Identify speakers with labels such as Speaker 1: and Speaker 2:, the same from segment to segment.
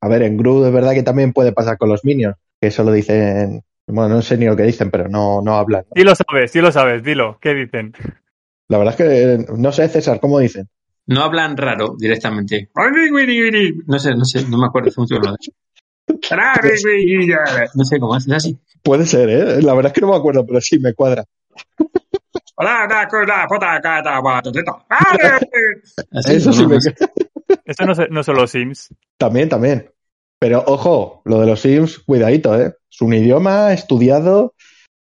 Speaker 1: A ver, en Gru es verdad que también puede pasar con los Minions, que eso lo dicen. Bueno, no sé ni lo que dicen, pero no, no hablan.
Speaker 2: Sí lo sabes, sí lo sabes, dilo. ¿Qué dicen?
Speaker 1: La verdad es que no sé, César, ¿cómo dicen?
Speaker 3: No hablan raro directamente. No sé, no sé, no me acuerdo. No sé cómo es así.
Speaker 1: Puede ser, ¿eh? La verdad es que no me acuerdo, pero sí me cuadra. Eso sí
Speaker 3: no,
Speaker 1: me...
Speaker 2: Eso no, se- no son los Sims.
Speaker 1: También, también. Pero ojo, lo de los Sims, cuidadito, ¿eh? Es un idioma estudiado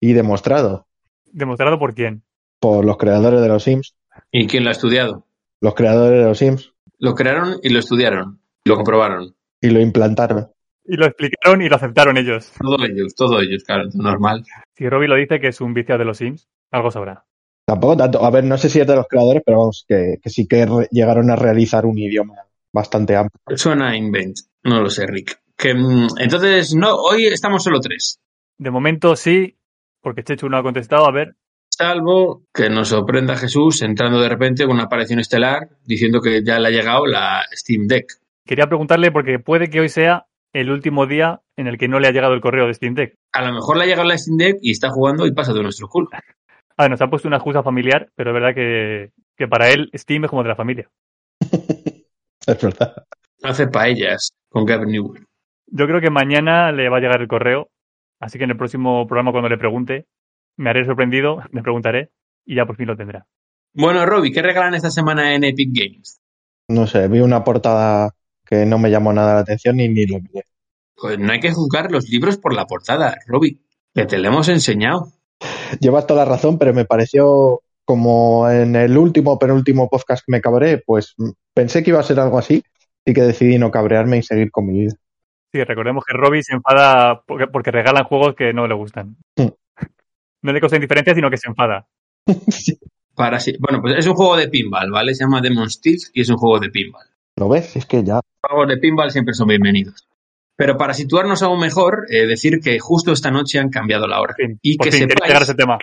Speaker 1: y demostrado
Speaker 2: ¿Demostrado por quién?
Speaker 1: por los creadores de los Sims.
Speaker 3: ¿Y quién lo ha estudiado?
Speaker 1: Los creadores de los Sims.
Speaker 3: Lo crearon y lo estudiaron. Lo comprobaron.
Speaker 1: Y lo implantaron.
Speaker 2: Y lo explicaron y lo aceptaron ellos.
Speaker 3: Todos ellos, todos ellos, claro, normal.
Speaker 2: Si Robbie lo dice que es un viciado de los Sims, algo sabrá.
Speaker 1: Tampoco tanto. A ver, no sé si es de los creadores, pero vamos, que, que sí que llegaron a realizar un idioma bastante amplio.
Speaker 3: Suena a invent. No lo sé, Rick. Que, mm, entonces, no, hoy estamos solo tres.
Speaker 2: De momento sí, porque Chechu no ha contestado. A ver,
Speaker 3: Salvo que nos sorprenda Jesús entrando de repente con una aparición estelar diciendo que ya le ha llegado la Steam Deck.
Speaker 2: quería preguntarle porque puede que hoy sea el último día en el que no le ha llegado el correo de Steam Deck.
Speaker 3: A lo mejor le ha llegado la Steam Deck y está jugando y pasa de nuestro culo.
Speaker 2: A ver, nos ha puesto una excusa familiar, pero es verdad que, que para él Steam es como de la familia.
Speaker 1: Es verdad.
Speaker 3: Hace paellas con Gavin Newell.
Speaker 2: Yo creo que mañana le va a llegar el correo, así que en el próximo programa cuando le pregunte, me haré sorprendido, le preguntaré y ya por fin lo tendrá.
Speaker 3: Bueno, Robbie, ¿qué regalan esta semana en Epic Games?
Speaker 1: No sé, vi una portada que no me llamó nada la atención y ni lo miré.
Speaker 3: Pues no hay que juzgar los libros por la portada, Robbie. Que te lo hemos enseñado.
Speaker 1: Llevas toda la razón, pero me pareció como en el último, penúltimo podcast que me cabré, pues mm, pensé que iba a ser algo así y que decidí no cabrearme y seguir con mi vida.
Speaker 2: Sí, recordemos que Robbie se enfada porque, porque regalan juegos que no le gustan.
Speaker 1: Mm.
Speaker 2: No le causa indiferencia, sino que se enfada.
Speaker 3: Para si- Bueno, pues es un juego de pinball, ¿vale? Se llama Demon Steels y es un juego de pinball.
Speaker 1: ¿Lo ves? Es que ya.
Speaker 3: juegos de pinball siempre son bienvenidos. Pero para situarnos aún mejor, eh, decir que justo esta noche han cambiado la hora.
Speaker 2: Fin,
Speaker 3: Y
Speaker 2: por
Speaker 3: que
Speaker 2: fin,
Speaker 3: sepáis
Speaker 2: llegar a ese tema.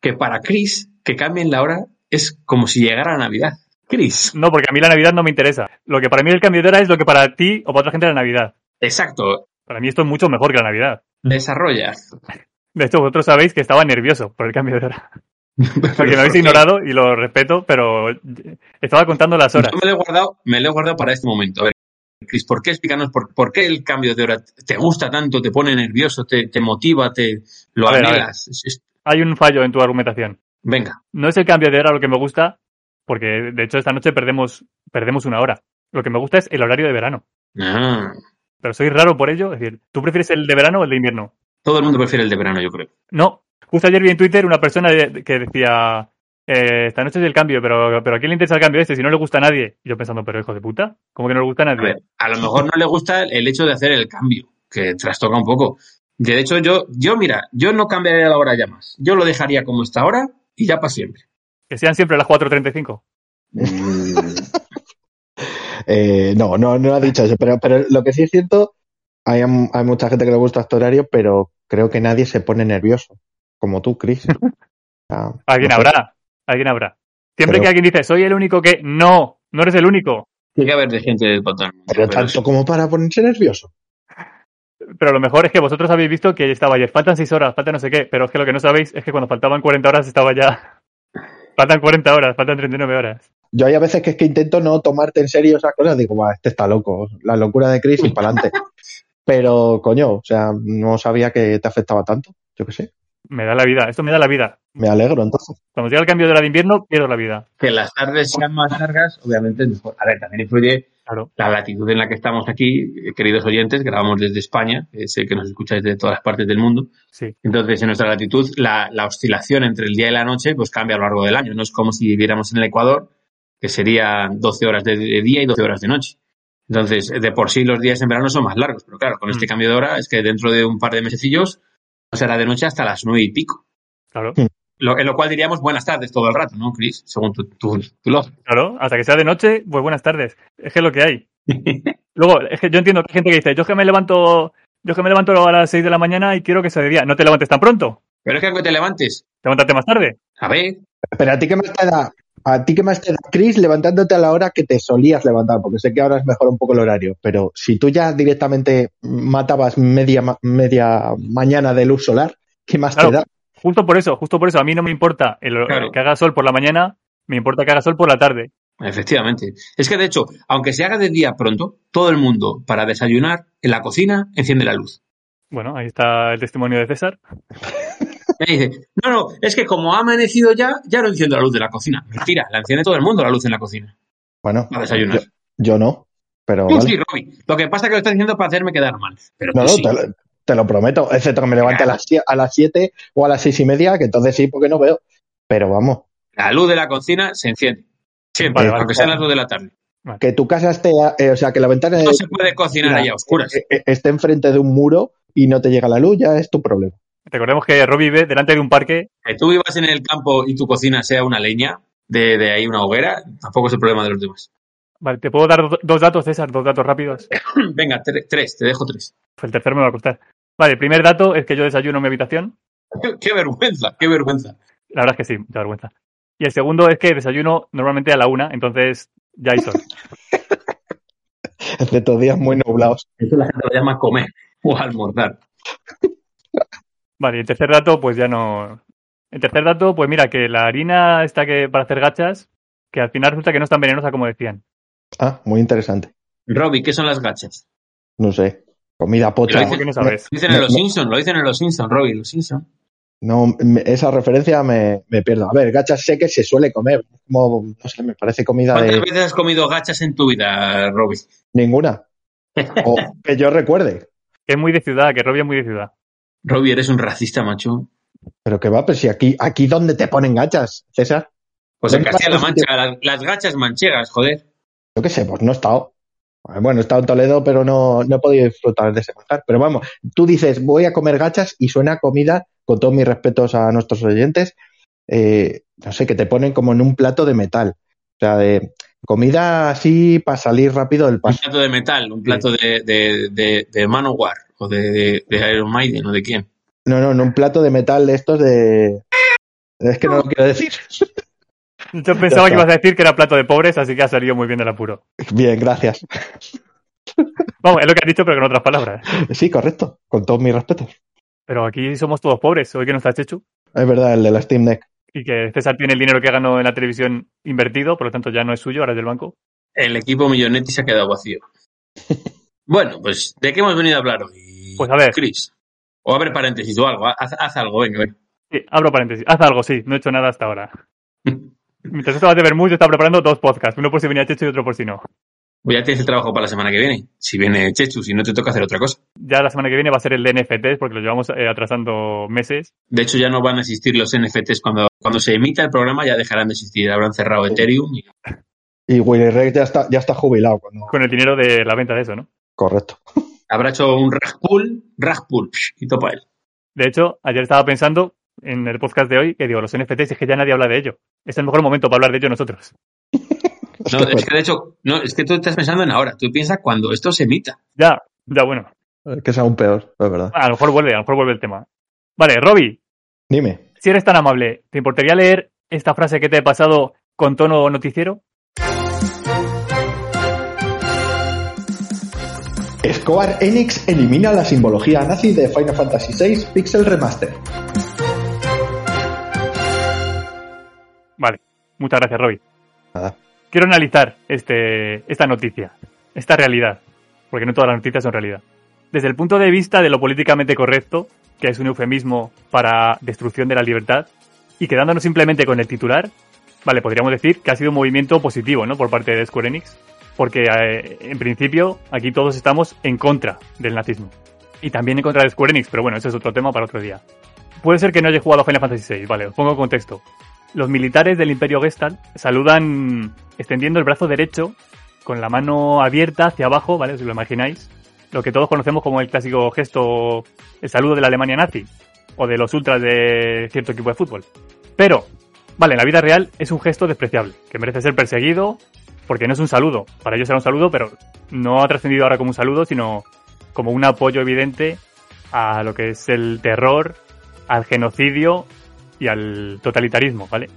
Speaker 3: que para Chris, que cambien la hora es como si llegara Navidad. Chris.
Speaker 2: No, porque a mí la Navidad no me interesa. Lo que para mí el cambio de hora es lo que para ti o para otra gente es la Navidad.
Speaker 3: Exacto.
Speaker 2: Para mí esto es mucho mejor que la Navidad.
Speaker 3: Desarrolla.
Speaker 2: De hecho, vosotros sabéis que estaba nervioso por el cambio de hora. Porque
Speaker 3: ¿Por
Speaker 2: me habéis ignorado y lo respeto, pero estaba contando las horas.
Speaker 3: Yo me lo he guardado, me lo he guardado para este momento. Chris, ¿por qué explícanos por, por qué el cambio de hora te gusta tanto, te pone nervioso, te, te motiva, te lo anhelas?
Speaker 2: Hay un fallo en tu argumentación.
Speaker 3: Venga.
Speaker 2: No es el cambio de hora lo que me gusta, porque de hecho esta noche perdemos, perdemos una hora. Lo que me gusta es el horario de verano.
Speaker 3: Ah,
Speaker 2: Pero soy raro por ello. Es decir, ¿tú prefieres el de verano o el de invierno?
Speaker 3: todo el mundo prefiere el de verano, yo creo.
Speaker 2: No. Justo ayer vi en Twitter una persona que decía, eh, esta noche es el cambio, pero, pero ¿a quién le interesa el cambio este si no le gusta a nadie? Y yo pensando, pero hijo de puta, ¿cómo que no le gusta a
Speaker 3: A
Speaker 2: nadie?
Speaker 3: ver, a lo mejor no le gusta el hecho de hacer el cambio, que trastoca un poco. De hecho, yo, yo mira, yo no cambiaría la hora ya más. Yo lo dejaría como está ahora y ya para siempre.
Speaker 2: Que sean siempre las 4.35.
Speaker 1: Eh, no, no, no ha dicho eso, pero, pero lo que sí es cierto, hay, hay mucha gente que le gusta este horario, pero creo que nadie se pone nervioso, como tú, Chris. O sea,
Speaker 2: Alguien
Speaker 1: no sé.
Speaker 2: habrá, alguien habrá. Siempre
Speaker 1: Pero-
Speaker 2: que alguien dice, soy el único que... No, no eres el único.
Speaker 3: Tiene que haber de gente de todo el mundo,
Speaker 1: Pero
Speaker 3: pero
Speaker 1: tanto
Speaker 3: sí.
Speaker 1: como para ponerse nervioso.
Speaker 2: Pero lo mejor es que vosotros habéis visto que estaba ayer, faltan 6 horas, falta no sé qué, pero es que lo que no sabéis es que cuando faltaban 40 horas estaba ya... Faltan 40 horas, faltan 39 horas.
Speaker 1: Yo hay a veces que es que intento no tomarte en serio esas cosas, digo, "Buah, este está loco, la locura de Chris y para adelante. Pero, coño, o sea, no sabía que te afectaba tanto, yo qué sé.
Speaker 2: Me da la vida, esto me da la vida.
Speaker 1: Me alegro entonces.
Speaker 2: Cuando llega el cambio de hora de invierno, pierdo la vida.
Speaker 3: Que las tardes sean más largas, obviamente es mejor. A ver, también influye
Speaker 2: Claro.
Speaker 3: la latitud en la que estamos aquí, eh, queridos oyentes, grabamos desde España, eh, sé que nos escucháis de todas las partes del mundo.
Speaker 2: Sí.
Speaker 3: Entonces, en nuestra latitud, la, la oscilación entre el día y la noche pues cambia a lo largo del año. No es como si viviéramos en el Ecuador, que serían 12 horas de, de día y 12 horas de noche. Entonces, de por sí los días en verano son más largos, pero claro, con este
Speaker 2: Mm.
Speaker 3: cambio de hora es que dentro de un par de mesecillos será de noche hasta las nueve y pico.
Speaker 2: Claro,
Speaker 3: Lo, en lo cual diríamos buenas tardes todo el rato, ¿no, Chris? Según tu, tu, tu lógica.
Speaker 2: claro. Hasta que sea de noche, pues buenas tardes. Es que es lo que hay. Luego, es que yo entiendo que hay gente que dice, yo es que me levanto, yo es que me levanto a las 6 de la mañana y quiero que sea de día. No te levantes tan pronto.
Speaker 3: Pero es que aunque te levantes,
Speaker 2: Levántate más tarde.
Speaker 3: a ver,
Speaker 1: Pero a ti qué más te da, a ti que más te da, Chris, levantándote a la hora que te solías levantar, porque sé que ahora es mejor un poco el horario, pero si tú ya directamente matabas media, media mañana de luz solar, ¿qué más
Speaker 2: Claro.
Speaker 1: te da?
Speaker 2: Justo por eso, justo por eso. A mí no me importa el,
Speaker 3: Claro.
Speaker 2: que haga sol por la mañana, me importa que haga sol por la tarde.
Speaker 3: Efectivamente. Es que de hecho, aunque se haga de día pronto, todo el mundo para desayunar en la cocina enciende la luz.
Speaker 2: Bueno, ahí está el testimonio de César.
Speaker 3: Me dice, no, no, es que como ha amanecido ya, ya no enciendo la luz de la cocina. Mentira, la enciende todo el mundo la luz en la cocina.
Speaker 1: Bueno,
Speaker 3: Para desayunar.
Speaker 1: yo, yo no, pero
Speaker 3: Tú
Speaker 1: vale.
Speaker 3: sí, Robbie. Lo que pasa es que lo estás diciendo para hacerme quedar mal. Pero
Speaker 1: No,
Speaker 3: tú
Speaker 1: no,
Speaker 3: sí.
Speaker 1: te, lo- te lo prometo, excepto que me levante a las, sie- a las 7 o a las seis y media, que entonces sí, porque no veo. Pero vamos,
Speaker 3: La luz de la cocina se enciende. Siempre,
Speaker 2: Vale, vale.
Speaker 3: aunque sean las dos de la tarde.
Speaker 1: que tu casa esté, eh, o sea, que la ventana
Speaker 3: No se puede cocinar ahí a oscuras.
Speaker 1: eh, eh, esté enfrente de un muro y no te llega la luz, ya es tu problema.
Speaker 2: Recordemos que Robbie vive delante de un parque.
Speaker 3: Que tú vivas en el campo y tu cocina sea una leña, de, de ahí una hoguera, tampoco es el problema de los demás.
Speaker 2: Vale, ¿te puedo dar do- dos datos, César? Dos datos rápidos.
Speaker 3: Venga, tre- tres, te dejo tres.
Speaker 2: Pues el tercero me va a costar. Vale, el primer dato es que yo desayuno en mi habitación.
Speaker 3: qué vergüenza, qué vergüenza.
Speaker 2: La verdad es que sí, mucha vergüenza. Y el segundo es que desayuno normalmente a la una, entonces ya hay sol.
Speaker 1: Excepto días muy nublados.
Speaker 3: Eso la gente lo llama comer o almorzar.
Speaker 2: Vale, y el tercer dato, pues ya no. El tercer dato, pues mira, que la harina está que para hacer gachas, que al final resulta que no es tan venenosa como decían.
Speaker 1: Ah, muy interesante.
Speaker 3: Robbie, ¿qué son las gachas?
Speaker 1: No sé. Comida pocha.
Speaker 3: Lo
Speaker 2: ¿Por qué no sabes?
Speaker 3: Lo dicen en los. Simpsons, lo dicen en los Simpsons, Robbie, los Simpsons.
Speaker 1: No, me- esa referencia me, me pierdo. A ver, gachas sé que se suele comer. Como, no sé, me parece comida
Speaker 3: ¿Cuántas
Speaker 1: de
Speaker 3: veces has comido gachas en tu vida, Robbie?
Speaker 1: ninguna. O que yo recuerde.
Speaker 2: Que es muy de ciudad, que Robbie es muy de ciudad.
Speaker 3: Robbie, eres un racista, macho.
Speaker 1: Pero que va, pero si aquí, aquí donde te ponen gachas, César.
Speaker 3: Pues en
Speaker 1: ¿Dónde
Speaker 3: Castilla-La Mancha, las, las gachas manchegas, joder.
Speaker 1: Yo qué sé, pues no he estado. Bueno, he estado en Toledo, pero no, no he podido disfrutar de ese manjar. Pero vamos, tú dices, voy a comer gachas y suena comida, con todos mis respetos a nuestros oyentes, eh, no sé, que te ponen como en un plato de metal. O sea, de comida así para salir rápido del
Speaker 3: Un
Speaker 1: paso.
Speaker 3: plato de metal, un plato de, de, de, de Manowar o de, de, de Iron Maiden o de quién.
Speaker 1: No, no, en un plato de metal de estos de... Es que no lo quiero decir.
Speaker 2: Yo pensaba que ibas a decir que era plato de pobres, así que ha salido muy bien del apuro.
Speaker 1: Bien, gracias.
Speaker 2: Vamos, es lo que has dicho, pero con otras palabras.
Speaker 1: Sí, correcto, con todos mis respetos.
Speaker 2: Pero aquí somos todos pobres, hoy que no está Chechu.
Speaker 1: Es verdad, el de la Steam Deck.
Speaker 2: Y que César tiene el dinero que ganó en la televisión invertido, por lo tanto ya no es suyo, ahora es del banco.
Speaker 3: El equipo Millonetti se ha quedado vacío. Bueno, pues, ¿de qué hemos venido a hablar hoy?
Speaker 2: Pues a ver.
Speaker 3: Chris. O abre paréntesis o algo. Haz, haz algo, venga, venga.
Speaker 2: Sí, abro paréntesis. Haz algo, sí, no he hecho nada hasta ahora. Mientras estabas de Bermud, yo estaba preparando dos podcasts, uno por si venía Chechu y otro por si no.
Speaker 3: Pues ya tienes el trabajo para la semana que viene. Si viene Chechu, si no te toca hacer otra cosa.
Speaker 2: Ya la semana que viene va a ser el de NFTs, porque lo llevamos eh, atrasando meses.
Speaker 3: De hecho, ya no van a existir los NFTs. Cuando, cuando se emita el programa ya dejarán de existir. Habrán cerrado Ethereum. Y...
Speaker 1: Y Willy Rex ya está, ya está jubilado. Cuando...
Speaker 2: Con el dinero de la venta de eso, ¿no?
Speaker 1: Correcto.
Speaker 3: Habrá hecho un rag pull, rag pull, psh, y topa él.
Speaker 2: De hecho, ayer estaba pensando en el podcast de hoy que digo, los NFTs es que ya nadie habla de ello. Es el mejor momento para hablar de ello nosotros.
Speaker 1: Es
Speaker 3: No,
Speaker 1: que,
Speaker 3: es que de hecho, no, es que tú estás pensando en ahora. Tú piensas cuando esto se emita.
Speaker 2: Ya, ya bueno.
Speaker 1: es que es aún peor, es verdad.
Speaker 2: A lo mejor vuelve, a lo mejor vuelve el tema. Vale, Robbie,
Speaker 1: Dime.
Speaker 2: si eres tan amable, ¿te importaría leer esta frase que te he pasado con tono noticiero?
Speaker 1: Square Enix elimina la simbología nazi de Final Fantasy VI Pixel Remaster.
Speaker 2: Vale, muchas gracias, Robbie.
Speaker 1: Nada.
Speaker 2: Quiero analizar este, esta noticia, esta realidad, porque no todas las noticias son realidad. Desde el punto de vista de lo políticamente correcto, que es un eufemismo para destrucción de la libertad, y quedándonos simplemente con el titular, vale, podríamos decir que ha sido un movimiento positivo, ¿no? Por parte de Square Enix, porque eh, en principio aquí todos estamos en contra del nazismo. Y también en contra de Square Enix, pero bueno, ese es otro tema para otro día. Puede ser que no haya jugado a Final Fantasy VI, vale, os pongo contexto. Los militares del Imperio Gestalt saludan extendiendo el brazo derecho con la mano abierta hacia abajo, ¿vale? Si lo imagináis. Lo que todos conocemos como el clásico gesto, el saludo de la Alemania nazi o de los ultras de cierto equipo de fútbol. Pero, vale, en la vida real es un gesto despreciable, que merece ser perseguido porque no es un saludo. Para ellos era un saludo, pero no ha trascendido ahora como un saludo, sino como un apoyo evidente a lo que es el terror, al genocidio y al totalitarismo, ¿vale?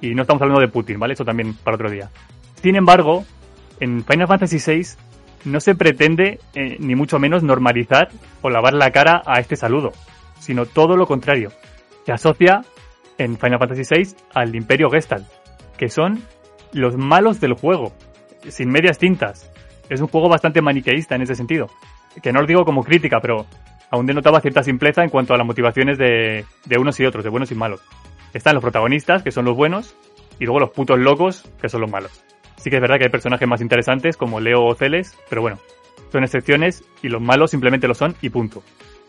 Speaker 2: Y no estamos hablando de Putin, ¿vale? Eso también para otro día. Sin embargo, en Final Fantasy VI no se pretende eh, ni mucho menos normalizar o lavar la cara a este saludo, sino todo lo contrario. Se asocia en Final Fantasy VI al Imperio Gestalt, que son los malos del juego, sin medias tintas. Es un juego bastante maniqueísta en ese sentido. Que no os digo como crítica, pero aún denotaba cierta simpleza en cuanto a las motivaciones de, de unos y otros, de buenos y malos. Están los protagonistas, que son los buenos, y luego los putos locos, que son los malos. Sí que es verdad que hay personajes más interesantes como Leo o Celes, pero bueno, son excepciones y los malos simplemente lo son y punto.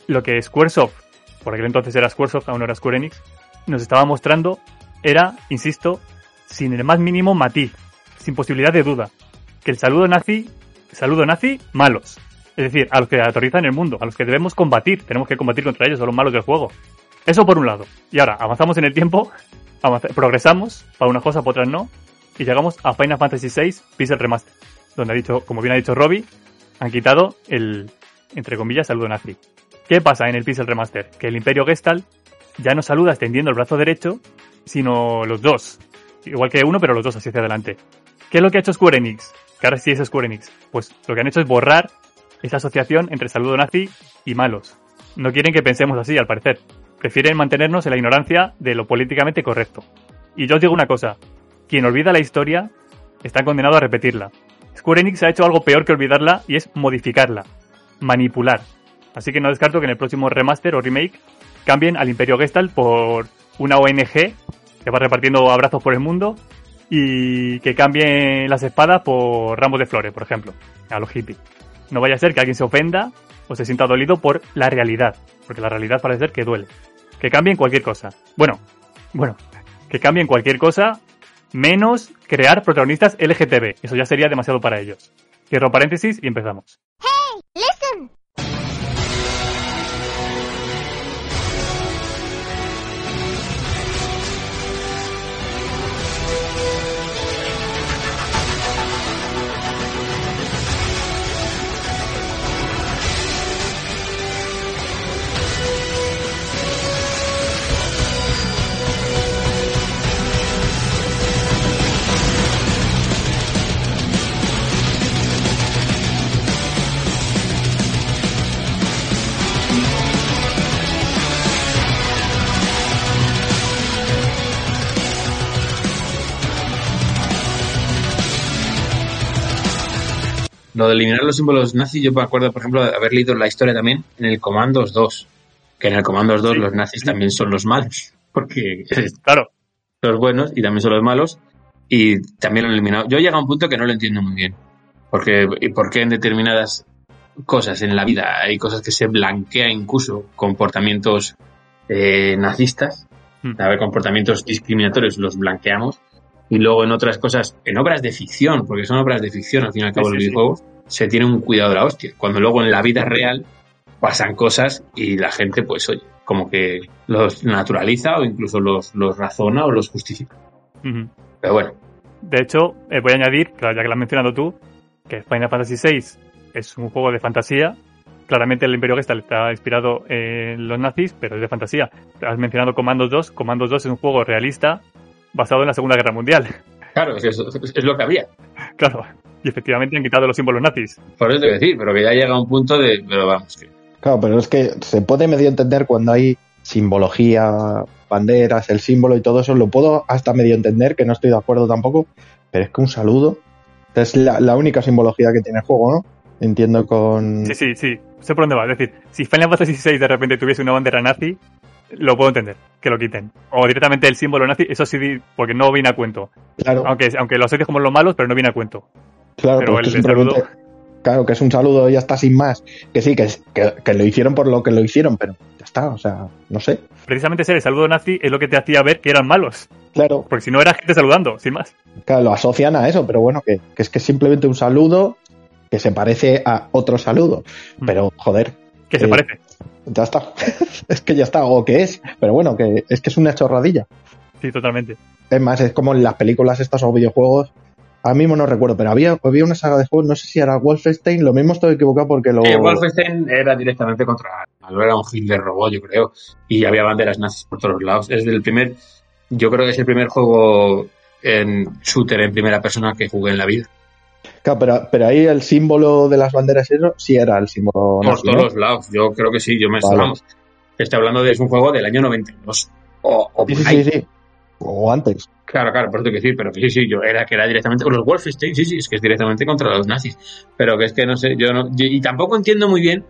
Speaker 2: Lo que Squaresoft, por aquel entonces era Squaresoft, aún no era Square Enix, nos estaba mostrando era, insisto, sin el más mínimo matiz, sin posibilidad de duda, que el saludo nazi, saludo nazi, malos. Es decir, a los que aterrizan el mundo, a los que debemos combatir, tenemos que combatir contra ellos, son los malos del juego. Eso por un lado. Y ahora, avanzamos en el tiempo, progresamos, para unas cosas, para otras no, y llegamos a Final Fantasy VI Pixel Remaster, donde ha dicho, como bien ha dicho Robbie, han quitado el, entre comillas, saludo nazi. ¿Qué pasa en el Pixel Remaster? Que el Imperio Gestalt ya no saluda extendiendo el brazo derecho, sino los dos. Igual que uno, pero los dos hacia adelante. ¿Qué es lo que ha hecho Square Enix? Que ahora sí es Square Enix. Pues lo que han hecho es borrar esa asociación entre saludo nazi y malos. No quieren que pensemos así, al parecer. Prefieren mantenernos en la ignorancia de lo políticamente correcto. Y yo os digo una cosa. Quien olvida la historia está condenado a repetirla. Square Enix ha hecho algo peor que olvidarla y es modificarla. Manipular. Así que no descarto que en el próximo remaster o remake cambien al Imperio Gestalt por una ONG que va repartiendo abrazos por el mundo y que cambien las espadas por ramos de flores, por ejemplo, a los hippies. No vaya a ser que alguien se ofenda o se sienta dolido por la realidad, porque la realidad parece ser que duele. Que cambien cualquier cosa. Bueno, bueno, que cambien cualquier cosa menos crear protagonistas LGTB. Eso ya sería demasiado para ellos. Cierro paréntesis y empezamos. Hey, listen.
Speaker 3: Lo de eliminar los símbolos nazis, yo me acuerdo, por ejemplo, de haber leído la historia también en el Comandos 2. Que en el Comandos 2 los nazis también son los malos. Porque, claro, los buenos y también son los malos. Y también lo han eliminado. Yo llego a un punto que no lo entiendo muy bien. Porque, ¿Y por qué en determinadas cosas en la vida hay cosas que se blanquea incluso comportamientos eh, nazistas? Hmm. A ver, comportamientos discriminatorios los blanqueamos y luego en otras cosas, en obras de ficción, porque son obras de ficción al fin y al cabo los videojuegos, se tiene un cuidado de la hostia. Cuando luego en la vida real pasan cosas y la gente, pues oye, como que los naturaliza o incluso los, los razona o los justifica. Pero bueno.
Speaker 2: De hecho, eh, voy a añadir, claro, ya que lo has mencionado tú, que Final Fantasy VI es un juego de fantasía. Claramente el Imperio Gestalt está inspirado en los nazis, pero es de fantasía. Has mencionado Commandos 2. Commandos 2 es un juego realista basado en la Segunda Guerra Mundial.
Speaker 3: Claro, es, es, lo que había.
Speaker 2: Claro, y efectivamente han quitado los símbolos nazis.
Speaker 3: Por eso te decir, pero que ya llega a un punto de. Pero vamos, que.
Speaker 1: Claro, pero es que se puede medio entender cuando hay simbología, banderas, el símbolo y todo eso. Lo puedo hasta medio entender, que no estoy de acuerdo tampoco. Pero es que un saludo es la, única simbología que tiene el juego, ¿no? Entiendo con.
Speaker 2: Sí, sí, sí. Sé por dónde va. Es decir, si Final Fantasy VI de repente tuviese una bandera nazi, lo puedo entender, que lo quiten. O directamente el símbolo nazi, eso sí, porque no viene a cuento. Claro. Aunque, aunque lo asocias como los malos, pero no viene a cuento.
Speaker 1: Claro, pero el, saludo... Claro, que es un saludo, ya está sin más. Que sí, que, que, lo hicieron por lo que lo hicieron, pero ya está, o sea, no sé.
Speaker 2: Precisamente ser el saludo nazi es lo que te hacía ver que eran malos.
Speaker 1: Claro.
Speaker 2: Porque si no era gente saludando, sin más.
Speaker 1: Claro, lo asocian a eso, pero bueno, que, que es que es simplemente un saludo que se parece a otro saludo. Mm. Pero, joder.
Speaker 2: ¿Qué se eh, parece?
Speaker 1: Ya está. es que ya está, o que es, pero bueno, que es que es una chorradilla.
Speaker 2: Sí, totalmente.
Speaker 1: Es más, es como en las películas estas o videojuegos. A mí no recuerdo, pero había, había una saga de juegos, no sé si era Wolfenstein, lo mismo estoy equivocado porque lo...
Speaker 3: Wolfenstein era directamente contra... No era un Hitler robot, yo creo, y había banderas nazis por todos lados. Es del primer... Yo creo que es el primer juego en shooter en primera persona que jugué en la vida.
Speaker 1: Claro, pero, pero ahí el símbolo de las banderas eso sí era el símbolo
Speaker 3: Por
Speaker 1: nazi,
Speaker 3: todos lados. Yo creo que sí. Yo me
Speaker 1: Vale.
Speaker 3: vamos, Estoy hablando de es un juego del año 92. O, o
Speaker 1: Sí, sí, sí, sí. O antes.
Speaker 3: Claro, claro, por eso quiero decir, pero que sí, sí, yo era que era directamente con los Wolfenstein, sí, sí, es que es directamente contra los nazis. Pero que es que no sé, yo no, yo- y tampoco entiendo muy bien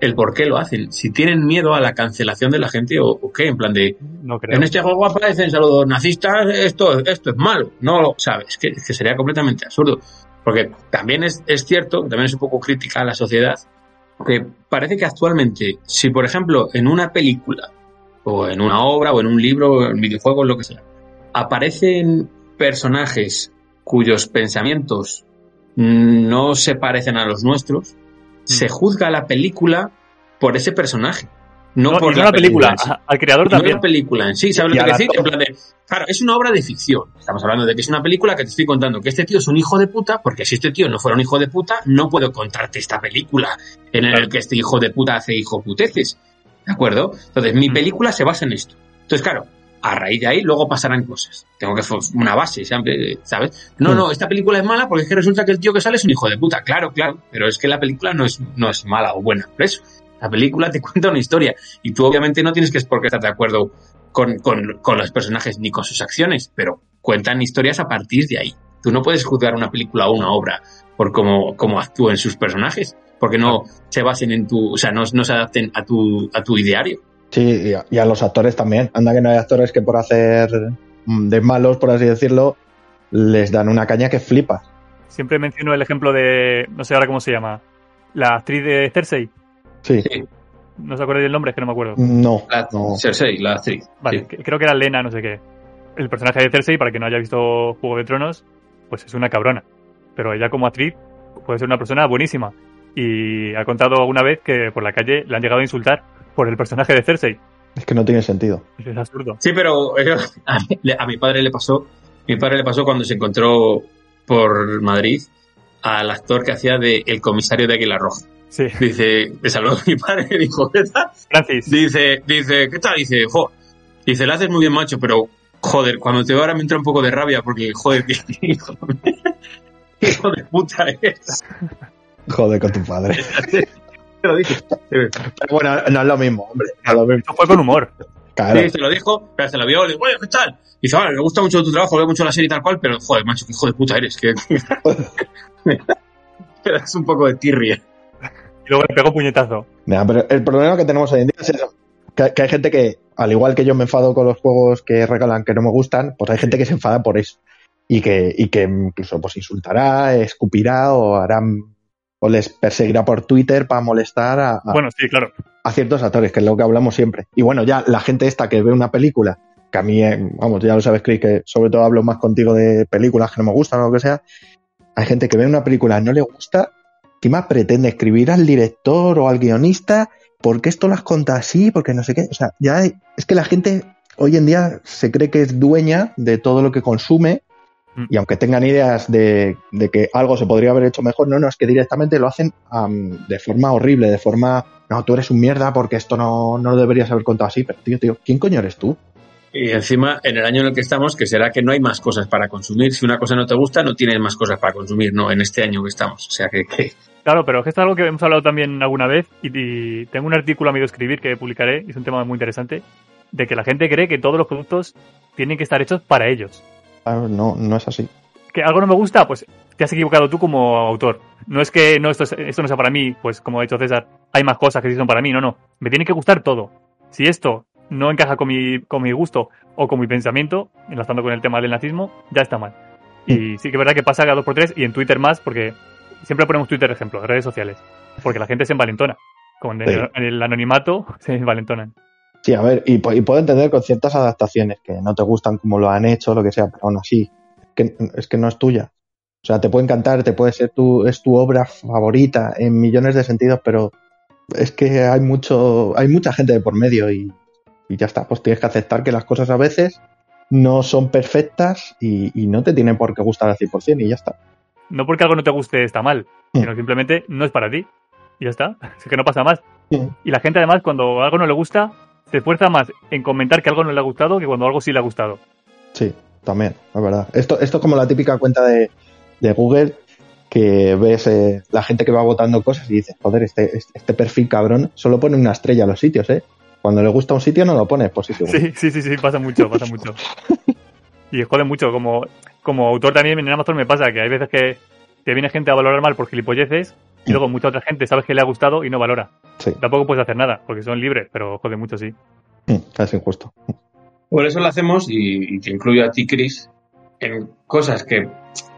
Speaker 3: el por qué lo hacen. Si tienen miedo a la cancelación de la gente o, o qué, en plan de,
Speaker 2: No creo.
Speaker 3: en este juego aparecen saludos nazistas, esto, esto es malo. No lo sabes, que, que sería completamente absurdo. Porque también es, es cierto, también es un poco crítica a la sociedad, que parece que actualmente, si por ejemplo en una película, o en una obra, o en un libro, o en videojuegos, lo que sea, aparecen personajes cuyos pensamientos no se parecen a los nuestros, se juzga la película por ese personaje. No,
Speaker 2: No,
Speaker 3: por la
Speaker 2: la película,
Speaker 3: en sí.
Speaker 2: a- al creador
Speaker 3: Y no
Speaker 2: también.
Speaker 3: la película en sí, ¿sabes lo que decir? En plan de, claro, es una obra de ficción. Estamos hablando de que es una película que te estoy contando que este tío es un hijo de puta, porque si este tío no fuera un hijo de puta, no puedo contarte esta película en el
Speaker 2: Claro.
Speaker 3: que este hijo de puta hace hijo puteces. ¿De acuerdo? Entonces, mi
Speaker 2: Mm.
Speaker 3: película se basa en esto. Entonces, claro, a raíz de ahí luego pasarán cosas. Tengo que una base, ¿sabes? No,
Speaker 1: Mm.
Speaker 3: no, esta película es mala porque es que resulta que el tío que sale es un hijo de puta. Claro, claro, pero es que la película no es, no es mala o buena. Por eso, la película te cuenta una historia y tú obviamente no tienes que es porque estar de acuerdo con, con, con los personajes ni con sus acciones, pero cuentan historias a partir de ahí. Tú no puedes juzgar una película o una obra por cómo, cómo actúen sus personajes, porque no se basen en tu, o sea, no, no se adapten a tu, a tu ideario.
Speaker 1: Sí, y a, y a los actores también. Anda que no hay actores que por hacer mm, de malos, por así decirlo, les dan una caña que flipas.
Speaker 2: Siempre menciono el ejemplo de, no sé ahora cómo se llama, la actriz de Cersei.
Speaker 1: Sí.
Speaker 2: No os acordáis del nombre, es que no me acuerdo.
Speaker 1: No,
Speaker 3: La,
Speaker 1: no.
Speaker 3: Cersei, la actriz.
Speaker 2: Vale,
Speaker 3: Sí.
Speaker 2: creo que era Lena, no sé qué. El personaje de Cersei, para quien no haya visto Juego de Tronos, pues es una cabrona. Pero ella como actriz puede ser una persona buenísima. Y ha contado alguna vez que por la calle le han llegado a insultar por el personaje de Cersei.
Speaker 1: Es que no tiene sentido.
Speaker 2: Es absurdo.
Speaker 3: Sí, pero eh, a, mi- a mi padre le pasó, mi padre le pasó cuando se encontró por Madrid al actor que hacía de el comisario de Águila Roja.
Speaker 2: Sí,
Speaker 3: Dice, le saludó a mi padre y dijo, ¿qué tal?
Speaker 2: Francis.
Speaker 3: Dice, dice, ¿qué tal? Dice, jo, dice, lo haces muy bien, macho, pero joder, cuando te veo ahora me entra un poco de rabia porque, joder, qué hijo, hijo de puta es.
Speaker 1: Joder con tu padre.
Speaker 3: Te lo dije.
Speaker 1: Pero bueno, no es lo mismo, hombre. No es lo mismo.
Speaker 2: Esto fue con humor.
Speaker 1: Claro.
Speaker 3: Sí, se lo dijo, pero se lo vio, le digo, oye, ¿qué tal? Dice, vale, me gusta mucho tu trabajo, veo mucho la serie y tal cual, pero joder, macho, qué hijo de puta eres. Que... Pero es un poco de tirria.
Speaker 2: Y luego le pegó puñetazo.
Speaker 1: Pero el problema que tenemos hoy en día es eso. Que, que hay gente que, al igual que yo me enfado con los juegos que regalan que no me gustan, pues hay gente que se enfada por eso. Y que, y que incluso pues insultará, escupirá o harán o les perseguirá por Twitter para molestar a, a-
Speaker 2: Bueno, sí, claro.
Speaker 1: a ciertos actores, que es lo que hablamos siempre. Y bueno, ya la gente esta que ve una película, que a mí, eh, vamos, ya lo sabes, Chris, que sobre todo hablo más contigo de películas que no me gustan o lo que sea. Hay gente que ve una película no le gusta, encima pretende escribir al director o al guionista, porque esto lo has contado así, porque no sé qué. O sea, ya hay- es que la gente hoy en día se cree que es dueña de todo lo que consume.
Speaker 2: Mm.
Speaker 1: Y aunque tengan ideas de, de que algo se podría haber hecho mejor, no, no, es que directamente lo hacen am, de forma horrible, de forma, no, tú eres un mierda porque esto no, no lo deberías haber contado así. Pero tío, tío, ¿quién coño eres tú?
Speaker 3: Y encima, en el año en el que estamos, que será que no hay más cosas para consumir. Si una cosa no te gusta, no tienes más cosas para consumir, no, en este año que estamos. O sea que, que-
Speaker 2: Claro, pero esto es algo que hemos hablado también alguna vez y, y tengo un artículo a medio escribir que publicaré, y es un tema muy interesante, de que la gente cree que todos los productos tienen que estar hechos para ellos.
Speaker 1: Claro, no, no es así.
Speaker 2: ¿Que algo no me gusta? Pues te has equivocado tú como autor. No es que no, esto, es- esto no sea para mí, pues como ha dicho César, hay más cosas que sí son para mí, no, no. Me tiene que gustar todo. Si esto no encaja con mi, con mi gusto o con mi pensamiento, enlazando con el tema del nazismo, ya está mal. Y sí que es verdad que pasa cada dos por tres y en Twitter más, porque siempre ponemos Twitter ejemplo, redes sociales. Porque la gente se envalentona. Con el,
Speaker 1: Sí.
Speaker 2: el anonimato se envalentonan.
Speaker 1: Sí, a ver, y puedo entender con ciertas adaptaciones que no te gustan como lo han hecho, lo que sea, pero aún así, que, es que no es tuya. O sea, te puede encantar, te puede ser tu, es tu obra favorita en millones de sentidos, pero es que hay mucho, hay mucha gente de por medio y, y ya está, pues tienes que aceptar que las cosas a veces no son perfectas y, y no te tienen por qué gustar al 100% y ya está.
Speaker 2: No porque algo no te guste está mal,
Speaker 1: Mm.
Speaker 2: sino simplemente no es para ti. Y ya está. Es que no pasa más.
Speaker 1: Mm.
Speaker 2: Y la gente además cuando algo no le gusta, se esfuerza más en comentar que algo no le ha gustado que cuando algo sí le ha gustado.
Speaker 1: Sí, también, es verdad. Esto, esto es como la típica cuenta de, de Google que ves eh, la gente que va votando cosas y dices, joder, este, este, este perfil cabrón solo pone una estrella a los sitios, ¿eh? Cuando le gusta un sitio no lo pone positivo.
Speaker 2: Sí, sí, sí, sí, pasa mucho, pasa mucho. Y jode mucho, como, como autor también en Amazon me pasa que hay veces que te viene gente a valorar mal por gilipolleces y luego mucha otra gente sabes que le ha gustado y no valora.
Speaker 1: Sí,
Speaker 2: Tampoco puedes hacer nada, porque son libres, pero jode mucho, sí.
Speaker 1: mm, es injusto.
Speaker 3: Por eso lo hacemos, y, y te incluyo a ti, Chris, en cosas que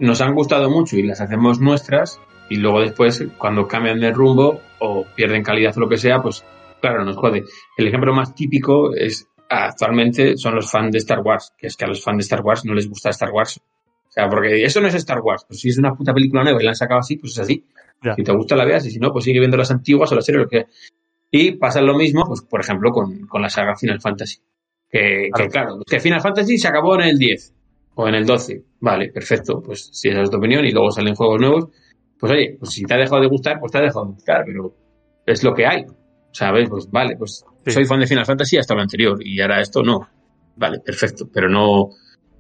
Speaker 3: nos han gustado mucho y las hacemos nuestras, y luego después, cuando cambian de rumbo o pierden calidad o lo que sea, pues claro, nos jode. El ejemplo más típico es actualmente son los fans de Star Wars, que es que a los fans de Star Wars no les gusta Star Wars. O sea, porque eso no es Star Wars. Pues si es una puta película nueva y la han sacado así, pues es así.
Speaker 2: Ya.
Speaker 3: Si te gusta la veas y si no, pues sigue viendo las antiguas o las series. Lo que... Y pasa lo mismo, pues por ejemplo, con, con la saga Final Fantasy. Que, que, claro, que Final Fantasy se acabó en el 10 o en el 12. Vale, perfecto. Pues si esa es tu opinión y luego salen juegos nuevos, pues oye, pues si te ha dejado de gustar, pues te ha dejado de gustar, pero es lo que hay. ¿Sabes? Pues vale, pues
Speaker 2: Sí.
Speaker 3: soy fan de Final Fantasy hasta lo anterior y ahora esto no. Vale, perfecto, pero no,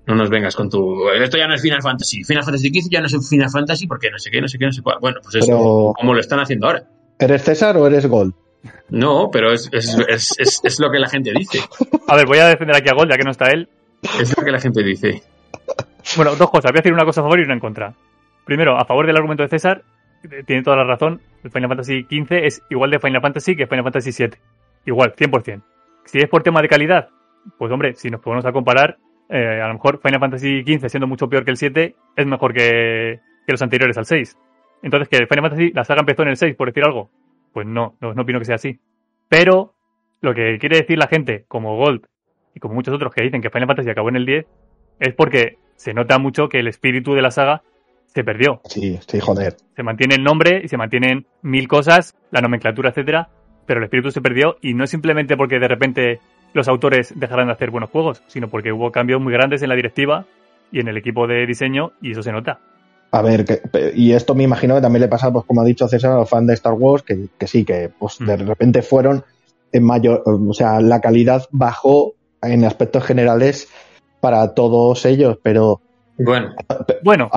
Speaker 3: no nos vengas con tu. Esto ya no es Final Fantasy. Final Fantasy XV ya no es Final Fantasy porque no sé qué, no sé qué, no sé cuál. Bueno, pues
Speaker 1: Pero-
Speaker 3: como lo están haciendo ahora.
Speaker 1: ¿Eres César o eres Gold?
Speaker 3: No, pero es, es, es, es, es lo que la gente dice.
Speaker 2: A ver, voy a defender aquí a Gold, ya que no está él.
Speaker 3: Es lo que la gente dice.
Speaker 2: Bueno, dos cosas. Voy a decir una cosa a favor y una en contra. Primero, a favor del argumento de César, tiene toda la razón. El Final Fantasy XV es igual de Final Fantasy que Final Fantasy VII. Igual, 100%. Si es por tema de calidad, pues hombre, si nos ponemos a comparar, eh, a lo mejor Final Fantasy XV, siendo mucho peor que el 7, es mejor que, que los anteriores al 6. Entonces, que Final Fantasy, la saga empezó en el 6, por decir algo, pues no, no, no opino que sea así. Pero, lo que quiere decir la gente, como Gold y como muchos otros que dicen que Final Fantasy acabó en el 10, es porque se nota mucho que el espíritu de la saga se perdió.
Speaker 1: Sí, sí, joder.
Speaker 2: Se mantiene el nombre y se mantienen mil cosas, la nomenclatura, etcétera, pero el espíritu se perdió y no es simplemente porque de repente los autores dejaran de hacer buenos juegos, sino porque hubo cambios muy grandes en la directiva y en el equipo de diseño y eso se nota.
Speaker 1: A ver, que, y esto me imagino que también le pasa, pues como ha dicho César, a los fans de Star Wars, que, que sí, que pues de
Speaker 2: Mm.
Speaker 1: repente fueron en mayor, o sea, la calidad bajó en aspectos generales para todos ellos, pero
Speaker 3: Bueno,
Speaker 2: Bueno,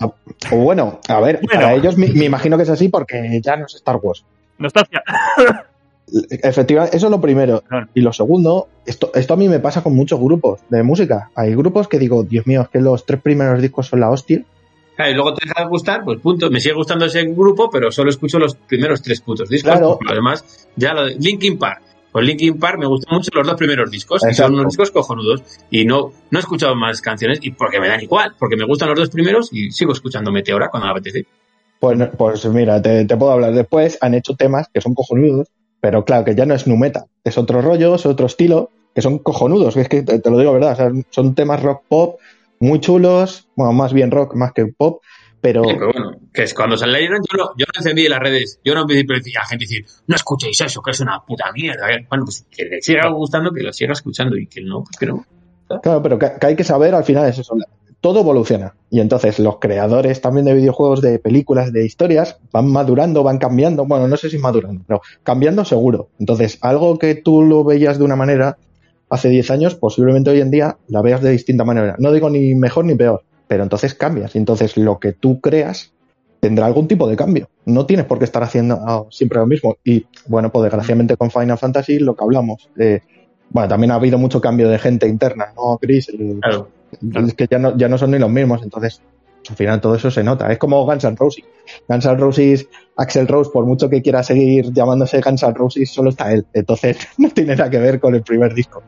Speaker 1: o bueno, a ver,
Speaker 2: Bueno.
Speaker 1: para ellos me, me imagino que es así porque ya no es Star Wars.
Speaker 2: nostalgia.
Speaker 1: Efectivamente, eso es lo primero. Y lo segundo, esto, esto a mí me pasa con muchos grupos de música. Hay grupos que digo, Dios mío, es que los tres primeros discos son la hostia.
Speaker 3: claro, y luego te deja de gustar, pues punto. Me sigue gustando ese grupo, pero solo escucho los primeros tres putos discos.
Speaker 1: Claro.
Speaker 3: Además, ya lo de Linkin Park. Pues Linkin Park me gustan mucho los dos primeros discos, y son unos discos cojonudos. Y no, no he escuchado más canciones, y porque me dan igual, porque me gustan los dos primeros y sigo escuchando Meteora cuando me apetece.
Speaker 1: Pues, pues mira, te, te puedo hablar después. Han hecho temas que son cojonudos, pero claro, que ya no es nu metal. Es otro rollo, es otro estilo, que son cojonudos. Es que te, te lo digo verdad, o sea, son temas rock pop muy chulos, bueno, más bien rock más que pop, pero
Speaker 3: Sí, pero bueno, que es cuando salieron, yo no, yo no encendí en las redes, yo no empecé a la gente decir, no escuchéis eso, que es una puta mierda. Bueno, pues que le siga gustando, que lo siga escuchando, y que no, pues que no.
Speaker 1: Claro, pero que, que hay que saber al final es eso. Todo evoluciona. Y entonces los creadores también de videojuegos, de películas, de historias, van madurando, van cambiando. Bueno, no sé si madurando, pero cambiando seguro. Entonces, algo que tú lo veías de una manera hace 10 años, posiblemente hoy en día la veas de distinta manera. No digo ni mejor ni peor, pero entonces cambias. Y entonces lo que tú creas tendrá algún tipo de cambio. No tienes por qué estar haciendo ah, siempre lo mismo. Y bueno, pues desgraciadamente con Final Fantasy lo que hablamos. eh, bueno, también ha habido mucho cambio de gente interna, ¿no, Chris? El-
Speaker 3: Claro.
Speaker 1: es que ya no, ya no son ni los mismos, entonces al final todo eso se nota. Es como Guns N' Roses. Guns N' Roses, Axel Rose, por mucho que quiera seguir llamándose Guns N' Roses, solo está él. Entonces no tiene nada que ver con el primer disco.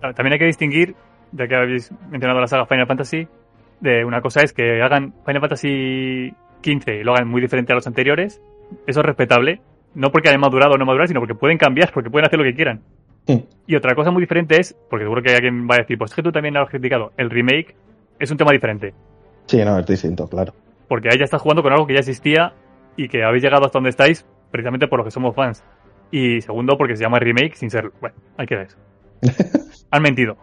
Speaker 2: También hay que distinguir, ya que habéis mencionado la saga Final Fantasy, de una cosa es que hagan Final Fantasy XV y lo hagan muy diferente a los anteriores. Eso es respetable. No porque hayan madurado o no madurado, sino porque pueden cambiar, porque pueden hacer lo que quieran. Y otra cosa muy diferente es, porque seguro que alguien va a decir, pues es que tú también lo has criticado, el remake es un tema diferente.
Speaker 1: Sí, no, es distinto, claro.
Speaker 2: Porque ahí ya estás jugando con algo que ya existía y que habéis llegado hasta donde estáis precisamente por lo que somos fans. Y segundo, porque se llama remake sin serlo. Bueno, hay que ver eso. Han mentido.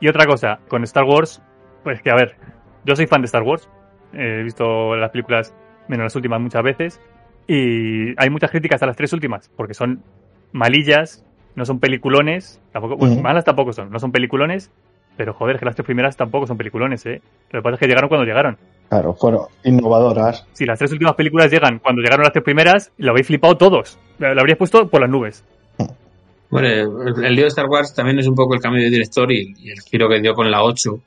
Speaker 2: Y otra cosa, con Star Wars, pues que a ver, yo soy fan de Star Wars. He visto las películas, menos las últimas, muchas veces. Y hay muchas críticas a las tres últimas, porque son malillas, no son peliculones, tampoco, bueno, malas tampoco son, no son peliculones. Pero joder, que las tres primeras tampoco son peliculones, ¿eh? Lo que pasa es que llegaron cuando llegaron.
Speaker 1: Claro, fueron innovadoras.
Speaker 2: Si las tres últimas películas llegan cuando llegaron las tres primeras, lo habéis flipado todos. Lo habríais puesto por las nubes.
Speaker 3: Bueno, el, el lío de Star Wars también es un poco el cambio de director y, y el giro que dio con la 8.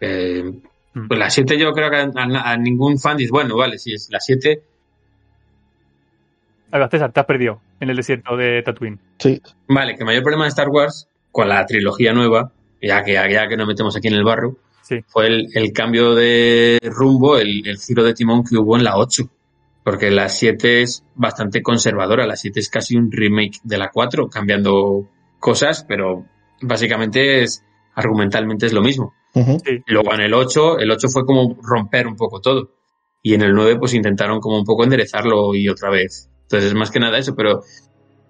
Speaker 3: Eh,
Speaker 2: Mm.
Speaker 3: pues la 7 yo creo que a, a- a ningún fan dice, bueno, vale, si es la 7,
Speaker 2: A ver, César, te has perdido en el desierto de Tatooine.
Speaker 1: Sí,
Speaker 3: vale, que el mayor problema de Star Wars con la trilogía nueva, ya que, ya que nos metemos aquí en el barro,
Speaker 2: Sí.
Speaker 3: fue el, el cambio de rumbo, el, el giro de timón que hubo en la 8. Porque la 7 es bastante conservadora, la 7 es casi un remake de la 4, cambiando cosas, pero básicamente es argumentalmente es lo mismo. Luego en el 8, el 8 fue como romper un poco todo. Y en el 9 pues intentaron como un poco enderezarlo y otra vez. Entonces es más que nada eso, pero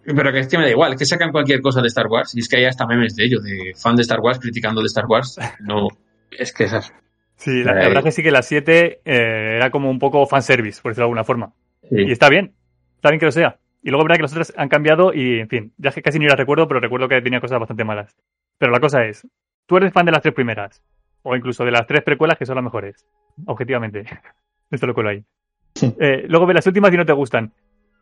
Speaker 3: pero que es que me da igual, es que sacan cualquier cosa de Star Wars y es que hay hasta memes de ello, de fan de Star Wars criticando de Star Wars. No, es que esas.
Speaker 2: Sí, la, la
Speaker 3: Eh.
Speaker 2: verdad que sí que la 7 eh, era como un poco fanservice, por decirlo de alguna forma. Y está bien, está bien que lo sea. Y luego verdad que las otras han cambiado y, en fin, ya es que casi ni las recuerdo, pero recuerdo que tenía cosas bastante malas. Pero la cosa es, tú eres fan de las tres primeras, o incluso de las tres precuelas que son las mejores, objetivamente. Esto lo cuelo ahí.
Speaker 1: Sí.
Speaker 2: Eh, luego ves las últimas y no te gustan.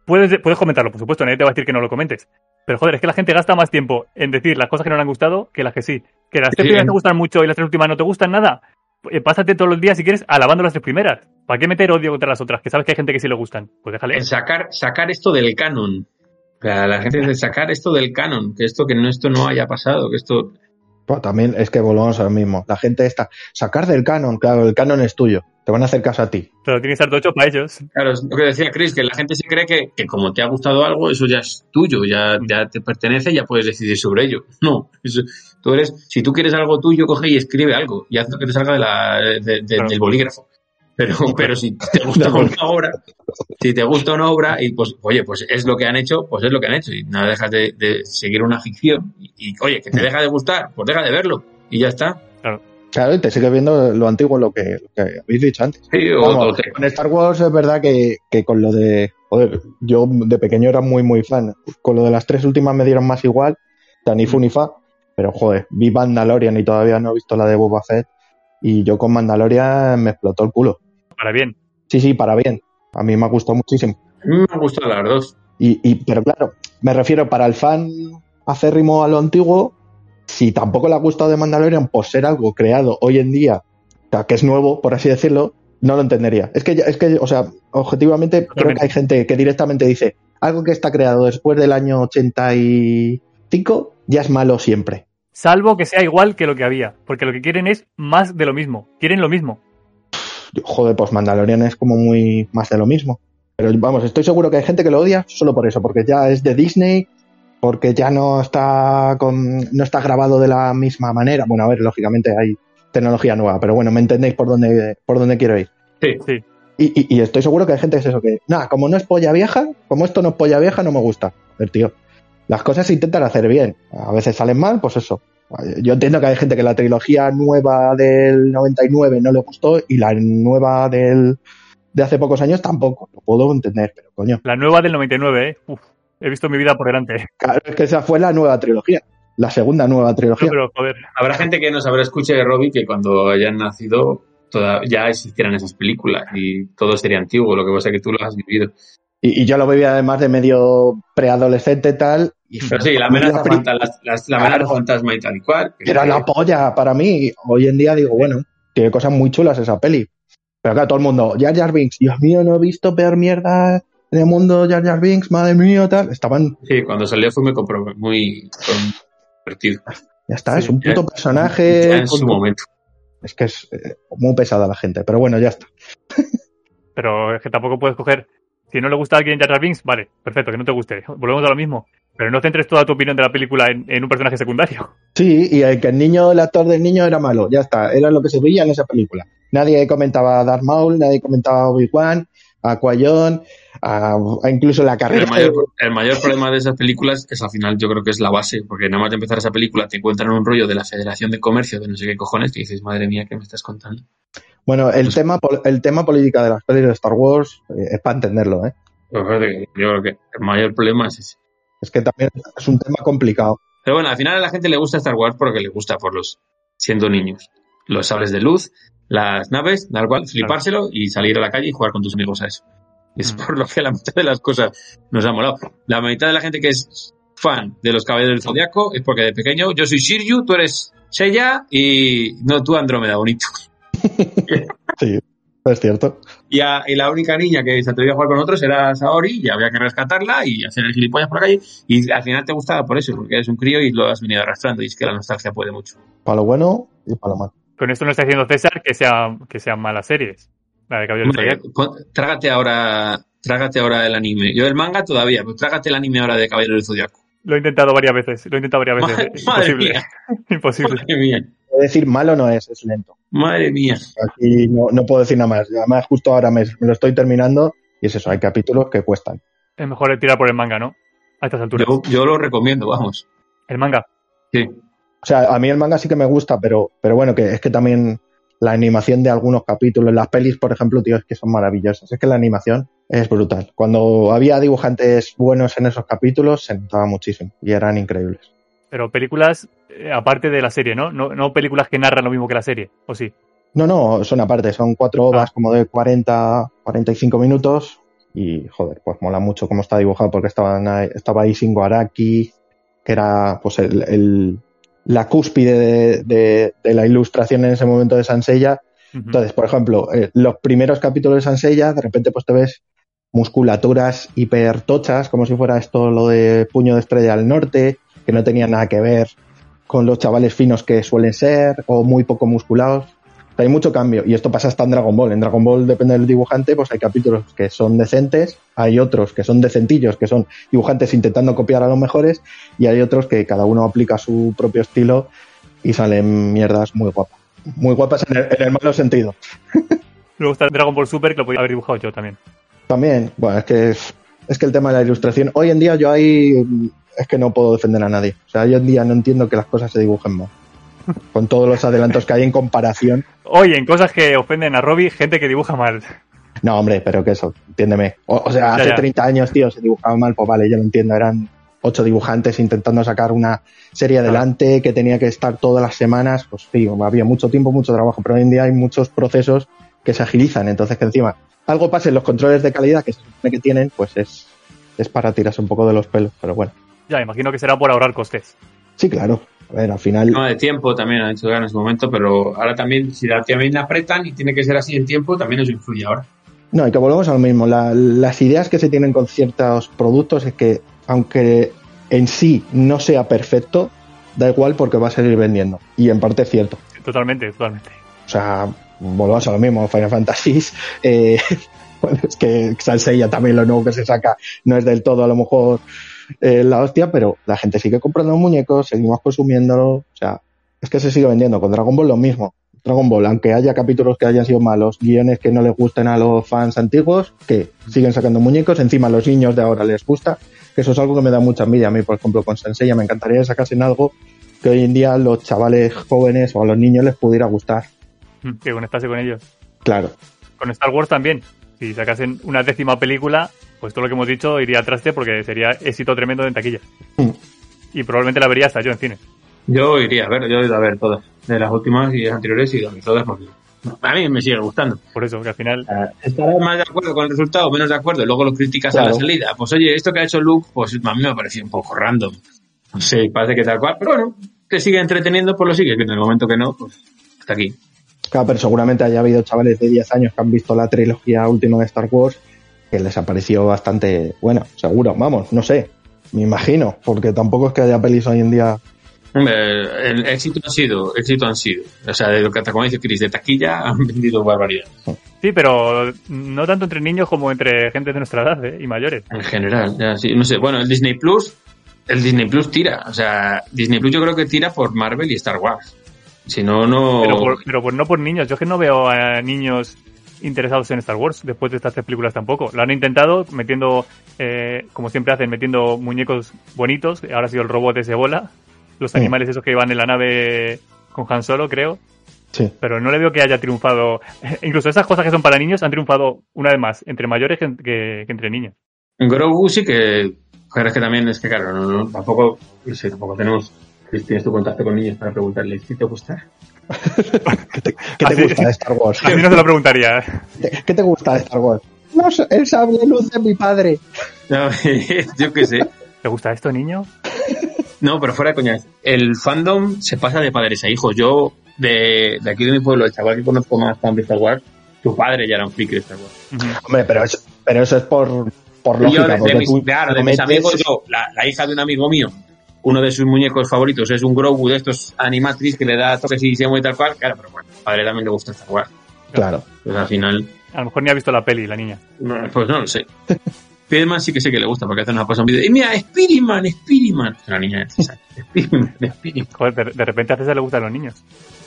Speaker 2: Puedes, puedes comentarlo, por supuesto, nadie te va a decir que no lo comentes. Pero joder, es que la gente gasta más tiempo en decir las cosas que no le han gustado que las que sí. Que las tres
Speaker 3: Sí.
Speaker 2: primeras te gustan mucho y las tres últimas no te gustan nada. Eh, pásate todos los días, si quieres, alabando las tres primeras. ¿Para qué meter odio contra las otras? Que sabes que hay gente que sí le gustan. Pues déjale.
Speaker 3: En sacar, sacar esto del canon. La gente dice sacar esto del canon, que esto que no, esto no haya pasado, que esto.
Speaker 1: Pues también es que volvamos a lo mismo. La gente está, sacar del canon, claro, el canon es tuyo. Te van a hacer caso a ti.
Speaker 2: Pero tiene que estar todo hecho para ellos.
Speaker 3: Claro, es lo que decía Chris, que la gente se cree que, que como te ha gustado algo, eso ya es tuyo, ya, ya te pertenece, ya puedes decidir sobre ello. No, eso- tú eres, si tú quieres algo tuyo, coge y escribe algo y haz lo que te salga de la, de- de-
Speaker 2: Claro.
Speaker 3: del bolígrafo. Pero, pero si te gusta una obra, si te gusta una obra y pues, oye, pues es lo que han hecho, pues es lo que han hecho y no dejas de, de seguir una ficción y, y, oye, que te deja de gustar, pues deja de verlo y ya está.
Speaker 1: Claro, y te sigue viendo lo antiguo, lo que, lo que habéis dicho antes.
Speaker 3: Sí, o-
Speaker 1: Vamos,
Speaker 3: te-
Speaker 1: con Star Wars es verdad que, que con lo de. Joder, yo de pequeño era muy, muy fan. Con lo de las tres últimas me dieron más igual, tan ni fu ni fa. Pero joder, vi Mandalorian y todavía no he visto la de Boba Fett. Y yo con Mandalorian me explotó el culo.
Speaker 2: Para bien.
Speaker 1: Sí, sí, para bien. A mí me ha gustado muchísimo.
Speaker 3: a mí me han gustado las dos.
Speaker 1: Y, y, pero claro, me refiero para el fan acérrimo a lo antiguo, si tampoco le ha gustado de Mandalorian por ser algo creado hoy en día, que es nuevo, por así decirlo, no lo entendería. Es que, ya- es que o sea, objetivamente, creo que hay gente que directamente dice, algo que está creado después del año 85 ya es malo siempre.
Speaker 2: Salvo que sea igual que lo que había. Porque lo que quieren es más de lo mismo. Quieren lo mismo.
Speaker 1: Joder, pues Mandalorian es como muy más de lo mismo. Pero vamos, estoy seguro que hay gente que lo odia solo por eso, porque ya es de Disney, porque ya no está con, no está grabado de la misma manera. Bueno, a ver, lógicamente hay tecnología nueva, pero bueno, me entendéis por dónde, por dónde quiero ir.
Speaker 3: Sí,
Speaker 2: Sí.
Speaker 1: Y, y- y estoy seguro que hay gente que es eso, que, nada, como no es polla vieja, como esto no es polla vieja, no me gusta. A ver, tío, las cosas se intentan hacer bien. A veces salen mal, pues eso. Yo entiendo que hay gente que la trilogía nueva del 99 no le gustó y la nueva del, de hace pocos años tampoco. Lo puedo entender, pero coño.
Speaker 2: La nueva del 99, ¿eh? Uf, he visto mi vida por delante.
Speaker 1: Claro, es que esa fue la nueva trilogía. La segunda nueva
Speaker 2: No,
Speaker 1: trilogía.
Speaker 2: pero joder.
Speaker 3: Habrá gente que nos habrá escuchado de Robbie que cuando hayan nacido toda- ya existieran esas películas y todo sería antiguo, lo que pasa es que tú lo has vivido.
Speaker 1: Y, y yo lo viví además de medio preadolescente y tal. Y
Speaker 3: Pero sí, la amenaza, las- la amenaza
Speaker 1: Claro.
Speaker 3: fantasma y tal y cual.
Speaker 1: Era la polla para mí. Hoy en día digo, bueno, tiene cosas muy chulas esa peli. Pero claro, todo el mundo, Jar Jar Binks, Dios mío, no he visto peor mierda en el mundo Jar Jar Binks, madre mía, tal. Estaban,
Speaker 3: Sí, cuando salió fue muy, muy divertido.
Speaker 1: ya está,
Speaker 2: Sí,
Speaker 1: es un puto
Speaker 3: Ya
Speaker 1: personaje.
Speaker 3: en su momento.
Speaker 1: Es que es eh, muy pesada la gente, pero bueno, ya está.
Speaker 2: Pero es que tampoco puedes coger. Si no le gusta a alguien Jar Jar Binks, vale, perfecto, que no te guste. Volvemos a lo mismo. Pero no centres toda tu opinión de la película en, en un personaje secundario.
Speaker 1: Sí, y el que el niño, el actor del niño era malo, ya está, era lo que se veía en esa película. Nadie comentaba a Darth Maul, nadie comentaba a Obi-Wan, a Qui-Gon, a, a incluso la carrera.
Speaker 3: El mayor, el mayor problema de esas películas es al final, yo creo que es la base, porque nada más de empezar esa película te encuentran un rollo de la Federación de Comercio, de no sé qué cojones, que dices, madre mía, ¿qué me estás contando?
Speaker 1: Bueno, el
Speaker 3: Pues-
Speaker 1: tema, el tema política de las pelis de Star Wars eh, es para entenderlo, ¿eh?
Speaker 3: Pues yo creo que el mayor problema es ese.
Speaker 1: Es que también es un tema complicado.
Speaker 3: Pero bueno, al final a la gente le gusta Star Wars porque le gusta por los siendo niños. Los sables de luz, las naves, dar cual, flipárselo y salir a la calle y jugar con tus amigos a eso. Es
Speaker 2: Mm.
Speaker 3: por lo que la mitad de las cosas nos ha molado. La mitad de la gente que es fan de los Caballeros del Zodiaco es porque de pequeño yo soy Shiryu, tú eres Seiya y no tú Andrómeda, bonito.
Speaker 1: Sí, es cierto.
Speaker 3: Y, a- y la única niña que se atrevía a jugar con otros era Saori y había que rescatarla y hacer el gilipollas por la calle y al final te gustaba por eso, porque eres un crío y lo has venido arrastrando y es que la nostalgia puede mucho.
Speaker 1: Para lo bueno y para lo malo.
Speaker 2: Con esto no está diciendo César que, sea, que sean malas series. La de Caballero del
Speaker 3: Hombre, trágate ahora, trágate ahora el anime. Yo el manga todavía, pues trágate el anime ahora de Caballero del Zodiaco.
Speaker 2: Lo he intentado varias veces. Lo he intentado varias veces.
Speaker 3: Madre, madre
Speaker 2: Imposible.
Speaker 3: mía,
Speaker 2: Imposible.
Speaker 3: madre mía,
Speaker 1: Es decir, malo no es, es lento.
Speaker 3: madre mía.
Speaker 1: Aquí no, no puedo decir nada más. Además, justo ahora me, me lo estoy terminando y es eso, hay capítulos que cuestan.
Speaker 2: Es mejor tirar por el manga, ¿no? A estas alturas.
Speaker 3: Yo, yo lo recomiendo, vamos.
Speaker 2: El manga.
Speaker 3: Sí.
Speaker 1: O sea, a mí el manga sí que me gusta, pero, pero bueno, que es que también la animación de algunos capítulos, las pelis, por ejemplo, tío, es que son maravillosas. Es que la animación es brutal. Cuando había dibujantes buenos en esos capítulos, se notaba muchísimo y eran increíbles.
Speaker 2: Pero películas eh, aparte de la serie, ¿no? ¿no? No películas que narran lo mismo que la serie, ¿o sí?
Speaker 1: No, no, son aparte, son cuatro obras como de 40, 45 minutos y, joder, pues mola mucho cómo está dibujado porque estaban ahí- estaba ahí Shingo Araki, que era pues el, el- la cúspide de, de- de la ilustración en ese momento de Sansella. Entonces, por ejemplo, eh, los primeros capítulos de Sansella, de repente pues te ves musculaturas hipertochas, como si fuera esto lo de Puño de Estrella al Norte, que no tenía nada que ver con los chavales finos que suelen ser, o muy poco musculados. Hay mucho cambio. Y esto pasa hasta en Dragon Ball. En Dragon Ball, depende del dibujante, pues hay capítulos que son decentes, hay otros que son decentillos, que son dibujantes intentando copiar a los mejores, y hay otros que cada uno aplica su propio estilo y salen mierdas muy guapas. Muy guapas en el, en el malo sentido.
Speaker 2: Luego está Dragon Ball Super, que lo podía haber dibujado yo también.
Speaker 1: También, bueno, es que es que el tema de la ilustración, hoy en día yo ahí es que no puedo defender a nadie. O sea, hoy en día no entiendo que las cosas se dibujen mal. Con todos los adelantos que hay en comparación.
Speaker 2: Oye, en cosas que ofenden a Robbie, gente que dibuja mal.
Speaker 1: No, hombre, pero que eso, entiéndeme. O, o sea,
Speaker 2: Ya,
Speaker 1: hace
Speaker 2: ya.
Speaker 1: 30 años, tío, se dibujaba mal, pues vale, yo lo entiendo. Eran ocho dibujantes intentando sacar una serie adelante que tenía que estar todas las semanas. Pues sí, había mucho tiempo, mucho trabajo, pero hoy en día hay muchos procesos que se agilizan. Entonces, que encima algo pase en los controles de calidad que se supone que tienen, pues es, es para tirarse un poco de los pelos. Pero bueno,
Speaker 2: Ya, imagino que será por ahorrar costes.
Speaker 1: sí, claro. A ver, al final.
Speaker 3: tema de tiempo también han hecho ganas en su momento, pero ahora también, si la también apretan y tiene que ser así en tiempo, también eso influye ahora.
Speaker 1: No, y que volvemos a lo mismo. La- las ideas que se tienen con ciertos productos es que, aunque en sí no sea perfecto, da igual porque va a seguir vendiendo. Y en parte es cierto.
Speaker 2: Totalmente, totalmente.
Speaker 1: O sea, volvemos a lo mismo. Final Fantasy, eh, bueno, es que Sanseiya también lo nuevo que se saca no es del todo a lo mejor eh, la hostia, pero la gente sigue comprando muñecos, seguimos consumiéndolo. O sea, es que se sigue vendiendo. Con Dragon Ball lo mismo. Dragon Ball, aunque haya capítulos que hayan sido malos, guiones que no les gusten a los fans antiguos, que siguen sacando muñecos, encima a los niños de ahora les gusta, que eso es algo que me da mucha envidia a mí, por ejemplo, con Senseiya me encantaría que sacasen algo que hoy en día a los chavales jóvenes o a los niños les pudiera gustar.
Speaker 2: Que conectase con ellos.
Speaker 1: Claro,
Speaker 2: Con Star Wars también. Si sacasen una décima película, pues todo lo que hemos dicho iría a traste porque sería éxito tremendo en taquilla.
Speaker 1: Mm.
Speaker 2: Y probablemente la vería hasta yo en cine.
Speaker 3: Yo iría a ver, yo he ido a ver todas. De las últimas y las anteriores y de todas porque a mí me sigue gustando.
Speaker 2: Por eso, que al final.
Speaker 3: Estarás más de acuerdo con el resultado o menos de acuerdo. Luego lo criticas a la salida. Pues oye, esto que ha hecho Luke, pues a mí me ha parecido un poco random. No sé, parece que tal cual. Pero bueno, te sigue entreteniendo, pues lo sigue. Que en el momento que no, pues hasta aquí.
Speaker 1: Claro, pero seguramente haya habido chavales de 10 años que han visto la trilogía última de Star Wars que les ha parecido bastante bueno, seguro, vamos, no sé, me imagino, porque tampoco es que haya pelis hoy en día
Speaker 3: Hombre, el éxito ha sido, éxito han sido. O sea, de lo que como dice Chris, de taquilla han vendido barbaridad.
Speaker 2: Sí, pero no tanto entre niños como entre gente de nuestra edad ¿eh? y mayores.
Speaker 3: En general, ya, sí, no sé. Bueno, el Disney Plus, el Disney Plus tira. O sea, Disney Plus yo creo que tira por Marvel y Star Wars. Si no, no.
Speaker 2: Pero, por- pero por- no por niños. Yo es que no veo a niños interesados en Star Wars después de estas tres películas tampoco. Lo han intentado metiendo, eh, como siempre hacen, metiendo muñecos bonitos. Ahora ha sido el robot ese bola. Los
Speaker 1: Sí.
Speaker 2: animales esos que iban en la nave con Han Solo, creo.
Speaker 1: Sí.
Speaker 2: Pero no le veo que haya triunfado. Incluso esas cosas que son para niños han triunfado una vez más entre mayores que, que- que entre niños.
Speaker 3: Grogu sí que. Pero es que también es que, claro, no, no, tampoco. No sé, tampoco tenemos. Chris, ¿Tienes tu contacto con niños para preguntarle si te gusta?
Speaker 1: ¿Qué te, qué te gusta de Star Wars?
Speaker 2: A mí no se lo preguntaría.
Speaker 1: ¿Qué qué te gusta de Star Wars? No el sable luz de mi padre.
Speaker 3: No, yo qué sé.
Speaker 2: ¿Te gusta esto, niño?
Speaker 3: No, pero fuera de coña. El fandom se pasa de padres a hijos. Yo, de, de aquí de mi pueblo, el chaval que conozco más fan de Star Wars, su padre ya era un friki de Star Wars.
Speaker 1: Hombre, pero eso, pero eso es por, por
Speaker 3: yo,
Speaker 1: lógica.
Speaker 3: de, de
Speaker 1: porque
Speaker 3: mis, claro, de mis amigos, yo, la, la hija de un amigo mío, uno de sus muñecos favoritos es un Grogu de estos animatrix que le da toques y se mueve tal cual. Claro, pero bueno, padre también le gusta Star Wars.
Speaker 1: Claro.
Speaker 3: Pues al final,
Speaker 2: A lo mejor ni ha visto la peli, la niña.
Speaker 3: no, pues no lo sé. Spiderman sí que sé que le gusta porque hace una pasa un vídeo. Y mira, Spiderman, Spiderman. La niña, Spiderman, Spiderman.
Speaker 2: Joder, de, de repente a César le gustan los niños.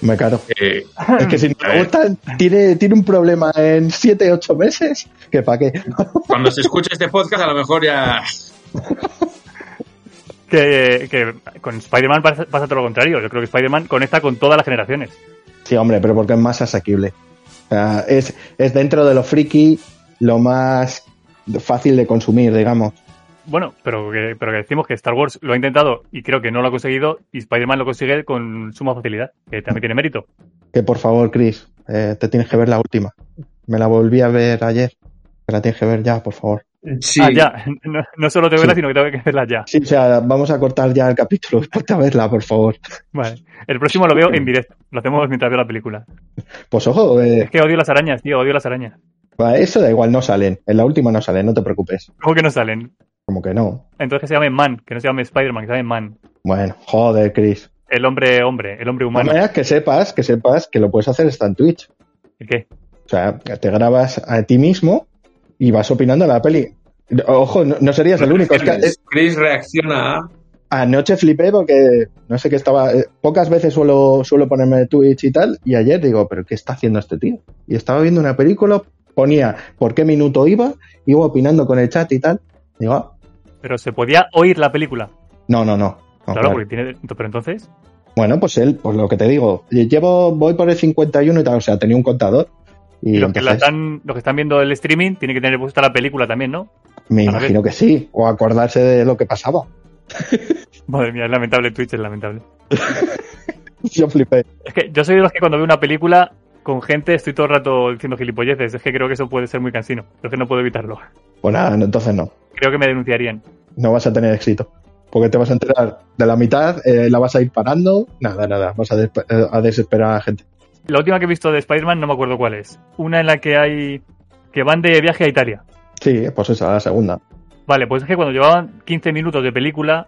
Speaker 1: Me caro.
Speaker 3: Eh,
Speaker 1: Es que si no
Speaker 3: ver.
Speaker 1: gustan, tiene, tiene un problema en 7, 8 meses. ¿Que para qué?
Speaker 3: cuando se escuche este podcast, a lo mejor ya.
Speaker 2: Que, que con Spider-Man pasa, pasa todo lo contrario. Yo creo que Spider-Man conecta con todas las generaciones.
Speaker 1: Sí, hombre, pero porque es más asequible. Sea, es, es dentro de lo friki lo más fácil de consumir, digamos.
Speaker 2: Bueno, pero que, pero que decimos que Star Wars lo ha intentado y creo que no lo ha conseguido y Spider-Man lo consigue con suma facilidad, que también tiene mérito.
Speaker 1: Que por favor, Chris, eh, te tienes que ver la última. Me la volví a ver ayer. Me la tienes que ver ya, por favor.
Speaker 3: Sí.
Speaker 2: Ah, ya. No, no solo te
Speaker 1: Sí.
Speaker 2: verla, sino que tengo que verla ya.
Speaker 1: Sí, o sea, vamos a cortar ya el capítulo. Ponte a verla, por favor.
Speaker 2: Vale. El próximo lo veo en directo. Lo hacemos mientras veo la película.
Speaker 1: Pues ojo, eh,
Speaker 2: Es que odio las arañas, tío. Odio las arañas.
Speaker 1: eso da igual, no salen. En la última no salen, no te preocupes.
Speaker 2: ¿Cómo que no salen?
Speaker 1: Como que no.
Speaker 2: Entonces que se llame Man, que no se llame Spider-Man, que se llame Man.
Speaker 1: Bueno, joder, Chris.
Speaker 2: El hombre hombre, el hombre
Speaker 1: De
Speaker 2: humano.
Speaker 1: manera que sepas, que sepas que lo puedes hacer hasta en Twitch.
Speaker 2: ¿Y qué?
Speaker 1: O sea, te grabas a ti mismo y vas opinando la peli. Ojo, no, no serías el único. Es que, eh,
Speaker 3: Chris reacciona a.
Speaker 1: anoche flipé porque no sé qué estaba. eh, pocas veces suelo, suelo ponerme Twitch y tal. Y ayer digo, ¿pero qué está haciendo este tío? Y estaba viendo una película, ponía por qué minuto iba, iba opinando con el chat y tal. Digo, ah,
Speaker 2: Pero se podía oír la película.
Speaker 1: no, no, no. no,
Speaker 2: claro,
Speaker 1: claro.
Speaker 2: porque tiene. Pero entonces.
Speaker 1: Bueno, pues él, pues lo que te digo, llevo, voy por el 51 y tal, o sea, tenía un contador. Y,
Speaker 2: Y los que, la están, los que están viendo el streaming tienen que tener puesta la película también, ¿no?
Speaker 1: me imagino que sí, o acordarse de lo que pasaba.
Speaker 2: Madre mía, es lamentable Twitch, es lamentable.
Speaker 1: Yo flipé.
Speaker 2: Es que yo soy de los que cuando veo una película con gente estoy todo el rato diciendo gilipolleces. Es que creo que eso puede ser muy cansino. Pero es que no puedo evitarlo.
Speaker 1: Pues nada, entonces no.
Speaker 2: Creo que me denunciarían.
Speaker 1: No vas a tener éxito. Porque te vas a enterar de la mitad, eh, la vas a ir parando, nada, nada, vas a, despe- eh, a desesperar a la gente.
Speaker 2: La última que he visto de Spider-Man no me acuerdo cuál es. Una en la que hay. que van de viaje a Italia.
Speaker 1: Sí, pues esa, la segunda.
Speaker 2: Vale, pues es que cuando llevaban 15 minutos de película,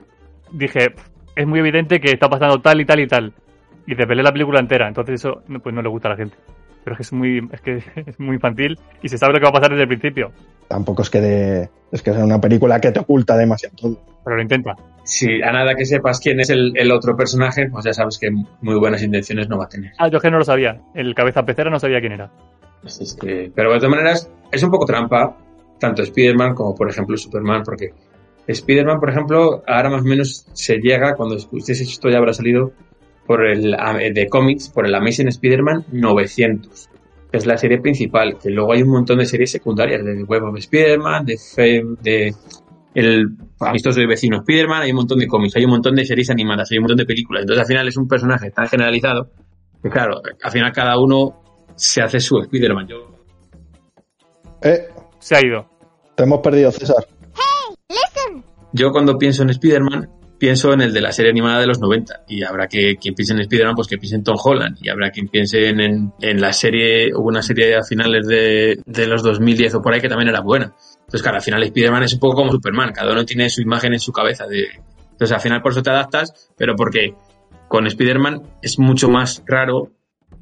Speaker 2: dije, "Pff, es muy evidente que está pasando tal y tal y tal. Y desvelé la película entera, entonces eso no, pues no le gusta a la gente. Pero es que es muy, es que es muy infantil y se sabe lo que va a pasar desde el principio.
Speaker 1: Tampoco es que de, es que sea una película que te oculta demasiado todo.
Speaker 2: Pero lo intenta.
Speaker 3: Si a nada que sepas quién es el, el otro personaje, pues ya sabes que muy buenas intenciones no va a tener.
Speaker 2: Ah, yo es que no lo sabía. El cabeza pecera no sabía quién era.
Speaker 3: Así es que- pero de todas maneras, es un poco trampa, tanto Spider-Man como, por ejemplo, Superman, porque Spider-Man, por ejemplo, ahora más o menos se llega, cuando escuchéis esto ya habrá salido, por el de cómics, por el Amazing Spider-Man 900, que es la serie principal, que luego hay un montón de series secundarias, de Web of Spider-Man, de Fame, de el amistoso y vecino Spider-Man, hay un montón de cómics, hay un montón de series animadas, hay un montón de películas, entonces al final es un personaje tan generalizado, que claro, al final cada uno se hace su Spider-Man. Yo
Speaker 1: Eh,
Speaker 2: Se ha ido.
Speaker 1: te hemos perdido, César.
Speaker 3: Yo cuando pienso en Spider-Man, pienso en el de la serie animada de los 90. Y habrá que quien piense en Spider-Man, pues que piense en Tom Holland. Y habrá quien piense en, en, en la serie, hubo una serie a finales de, de los 2010 o por ahí que también era buena. Entonces, claro, al final Spider-Man es un poco como Superman. Cada uno tiene su imagen en su cabeza. De... Entonces, al final por eso te adaptas, pero porque con Spider-Man es mucho más raro. O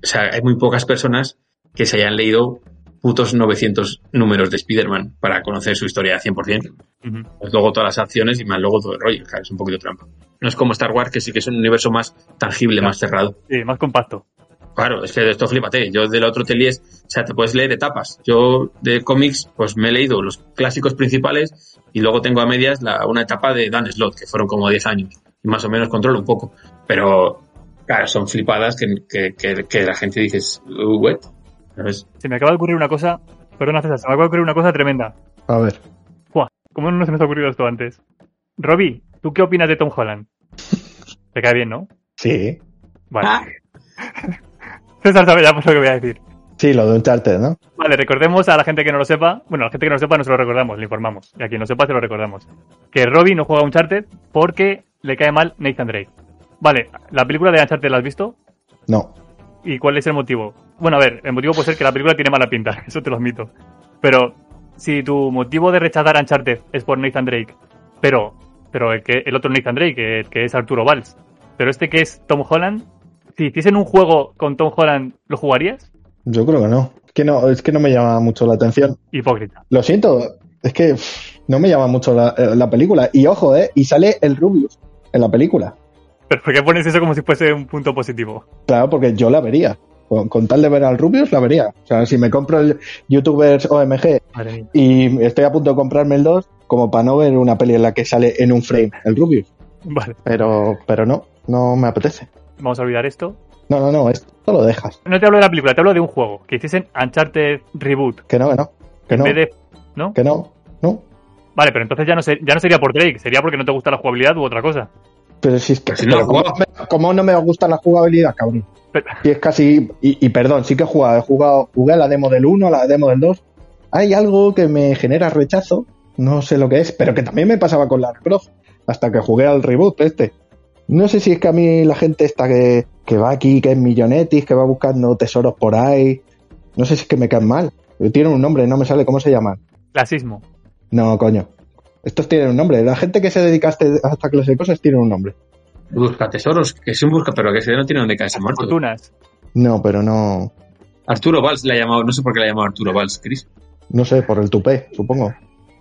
Speaker 3: sea, hay muy pocas personas que se hayan leído putos 900 números de Spider-Man para conocer su historia al 100%.
Speaker 2: Ujú.
Speaker 3: Pues luego todas las acciones y más luego todo el rollo. Claro, es un poquito trampa. No es como Star Wars, que sí que es un universo más tangible, más cerrado.
Speaker 2: Sí, más compacto.
Speaker 3: Claro, es que de esto flipate. Yo del otro te lees, o sea, te puedes leer etapas. Yo de cómics, pues me he leído los clásicos principales y luego tengo a medias la, una etapa de Dan Slott, que fueron como 10 años. Y más o menos controlo un poco. Pero, claro, son flipadas que, que, que, que la gente dice, "Uh, what? ¿Sabes?
Speaker 2: Se me acaba de ocurrir una cosa. Perdona, César, se me acaba de ocurrir una cosa tremenda.
Speaker 1: A ver.
Speaker 2: Buah, ¿Cómo no se me ha ocurrido esto antes? Robbie, ¿tú qué opinas de Tom Holland? Te cae bien, ¿no?
Speaker 1: Sí.
Speaker 2: Vale.
Speaker 3: Ah.
Speaker 2: César sabe ya por lo que voy a decir.
Speaker 1: Sí, lo de Uncharted, ¿no?
Speaker 2: Vale, recordemos a la gente que no lo sepa. Bueno, a la gente que no lo sepa no se lo recordamos, le informamos. Y a quien no sepa se lo recordamos. Que Robbie no juega a Uncharted porque le cae mal Nathan Drake. Vale, ¿la película de Uncharted la has visto?
Speaker 1: No.
Speaker 2: ¿Y cuál es el motivo? Bueno, a ver, el motivo puede ser que la película tiene mala pinta, eso te lo admito. Pero si tu motivo de rechazar Uncharted es por Nathan Drake, pero, pero el, que, el otro Nathan Drake, que es Arturo Valls, pero este que es Tom Holland, si hiciesen un juego con Tom Holland, ¿lo jugarías?
Speaker 1: Yo creo que no. Es que no, es que no me llama mucho la atención.
Speaker 2: Hipócrita.
Speaker 1: Lo siento, es que pff, no me llama mucho la, eh, la película. Y ojo, ¿eh? Y sale el Rubius en la película.
Speaker 2: ¿Pero por qué pones eso como si fuese un punto positivo?
Speaker 1: Claro, porque yo la vería. Con, con tal de ver al Rubius, la vería. O sea, si me compro el YouTubers OMG y estoy a punto de comprarme el 2, como para no ver una peli en la que sale en un frame el Rubius.
Speaker 2: Vale,
Speaker 1: Pero, pero no, no me apetece.
Speaker 2: Vamos a olvidar esto.
Speaker 1: No, no, no, esto lo dejas.
Speaker 2: No te hablo de la película, te hablo de un juego. Que hiciesen Uncharted Reboot.
Speaker 1: Que no, que no. Que no,
Speaker 2: En vez de... ¿No?
Speaker 1: que no, no.
Speaker 2: Vale, pero entonces ya no, ser- ya no sería por Drake, sería porque no te gusta la jugabilidad u otra cosa.
Speaker 1: Pero si es que.
Speaker 3: Pero si no lo
Speaker 1: ¿cómo,
Speaker 3: juego.
Speaker 1: me- cómo no me gusta la jugabilidad, cabrón?
Speaker 2: Pero-
Speaker 1: Si es casi. Y, y perdón, sí que he jugado. He jugado. Jugué a la demo del 1, a la demo del 2. Hay algo que me genera rechazo. No sé lo que es, pero que también me pasaba con la Croft. Hasta que jugué al reboot este. No sé si es que a mí la gente esta que, que va aquí, que es millonetis, que va buscando tesoros por ahí. No sé si es que me caen mal. Tiene un nombre, no me sale cómo se llaman.
Speaker 2: Clasismo.
Speaker 1: No, coño. Estos tienen un nombre. La gente que se dedica a, este- a esta clase de cosas tiene un nombre.
Speaker 3: Busca tesoros, que es un busca, pero que ese no tiene donde caerse muerto.
Speaker 2: Fortunas.
Speaker 1: No, pero no.
Speaker 3: Arturo Valls le ha llamado, no sé por qué le ha llamado Arturo Valls, Chris.
Speaker 1: No sé, por el tupé, supongo.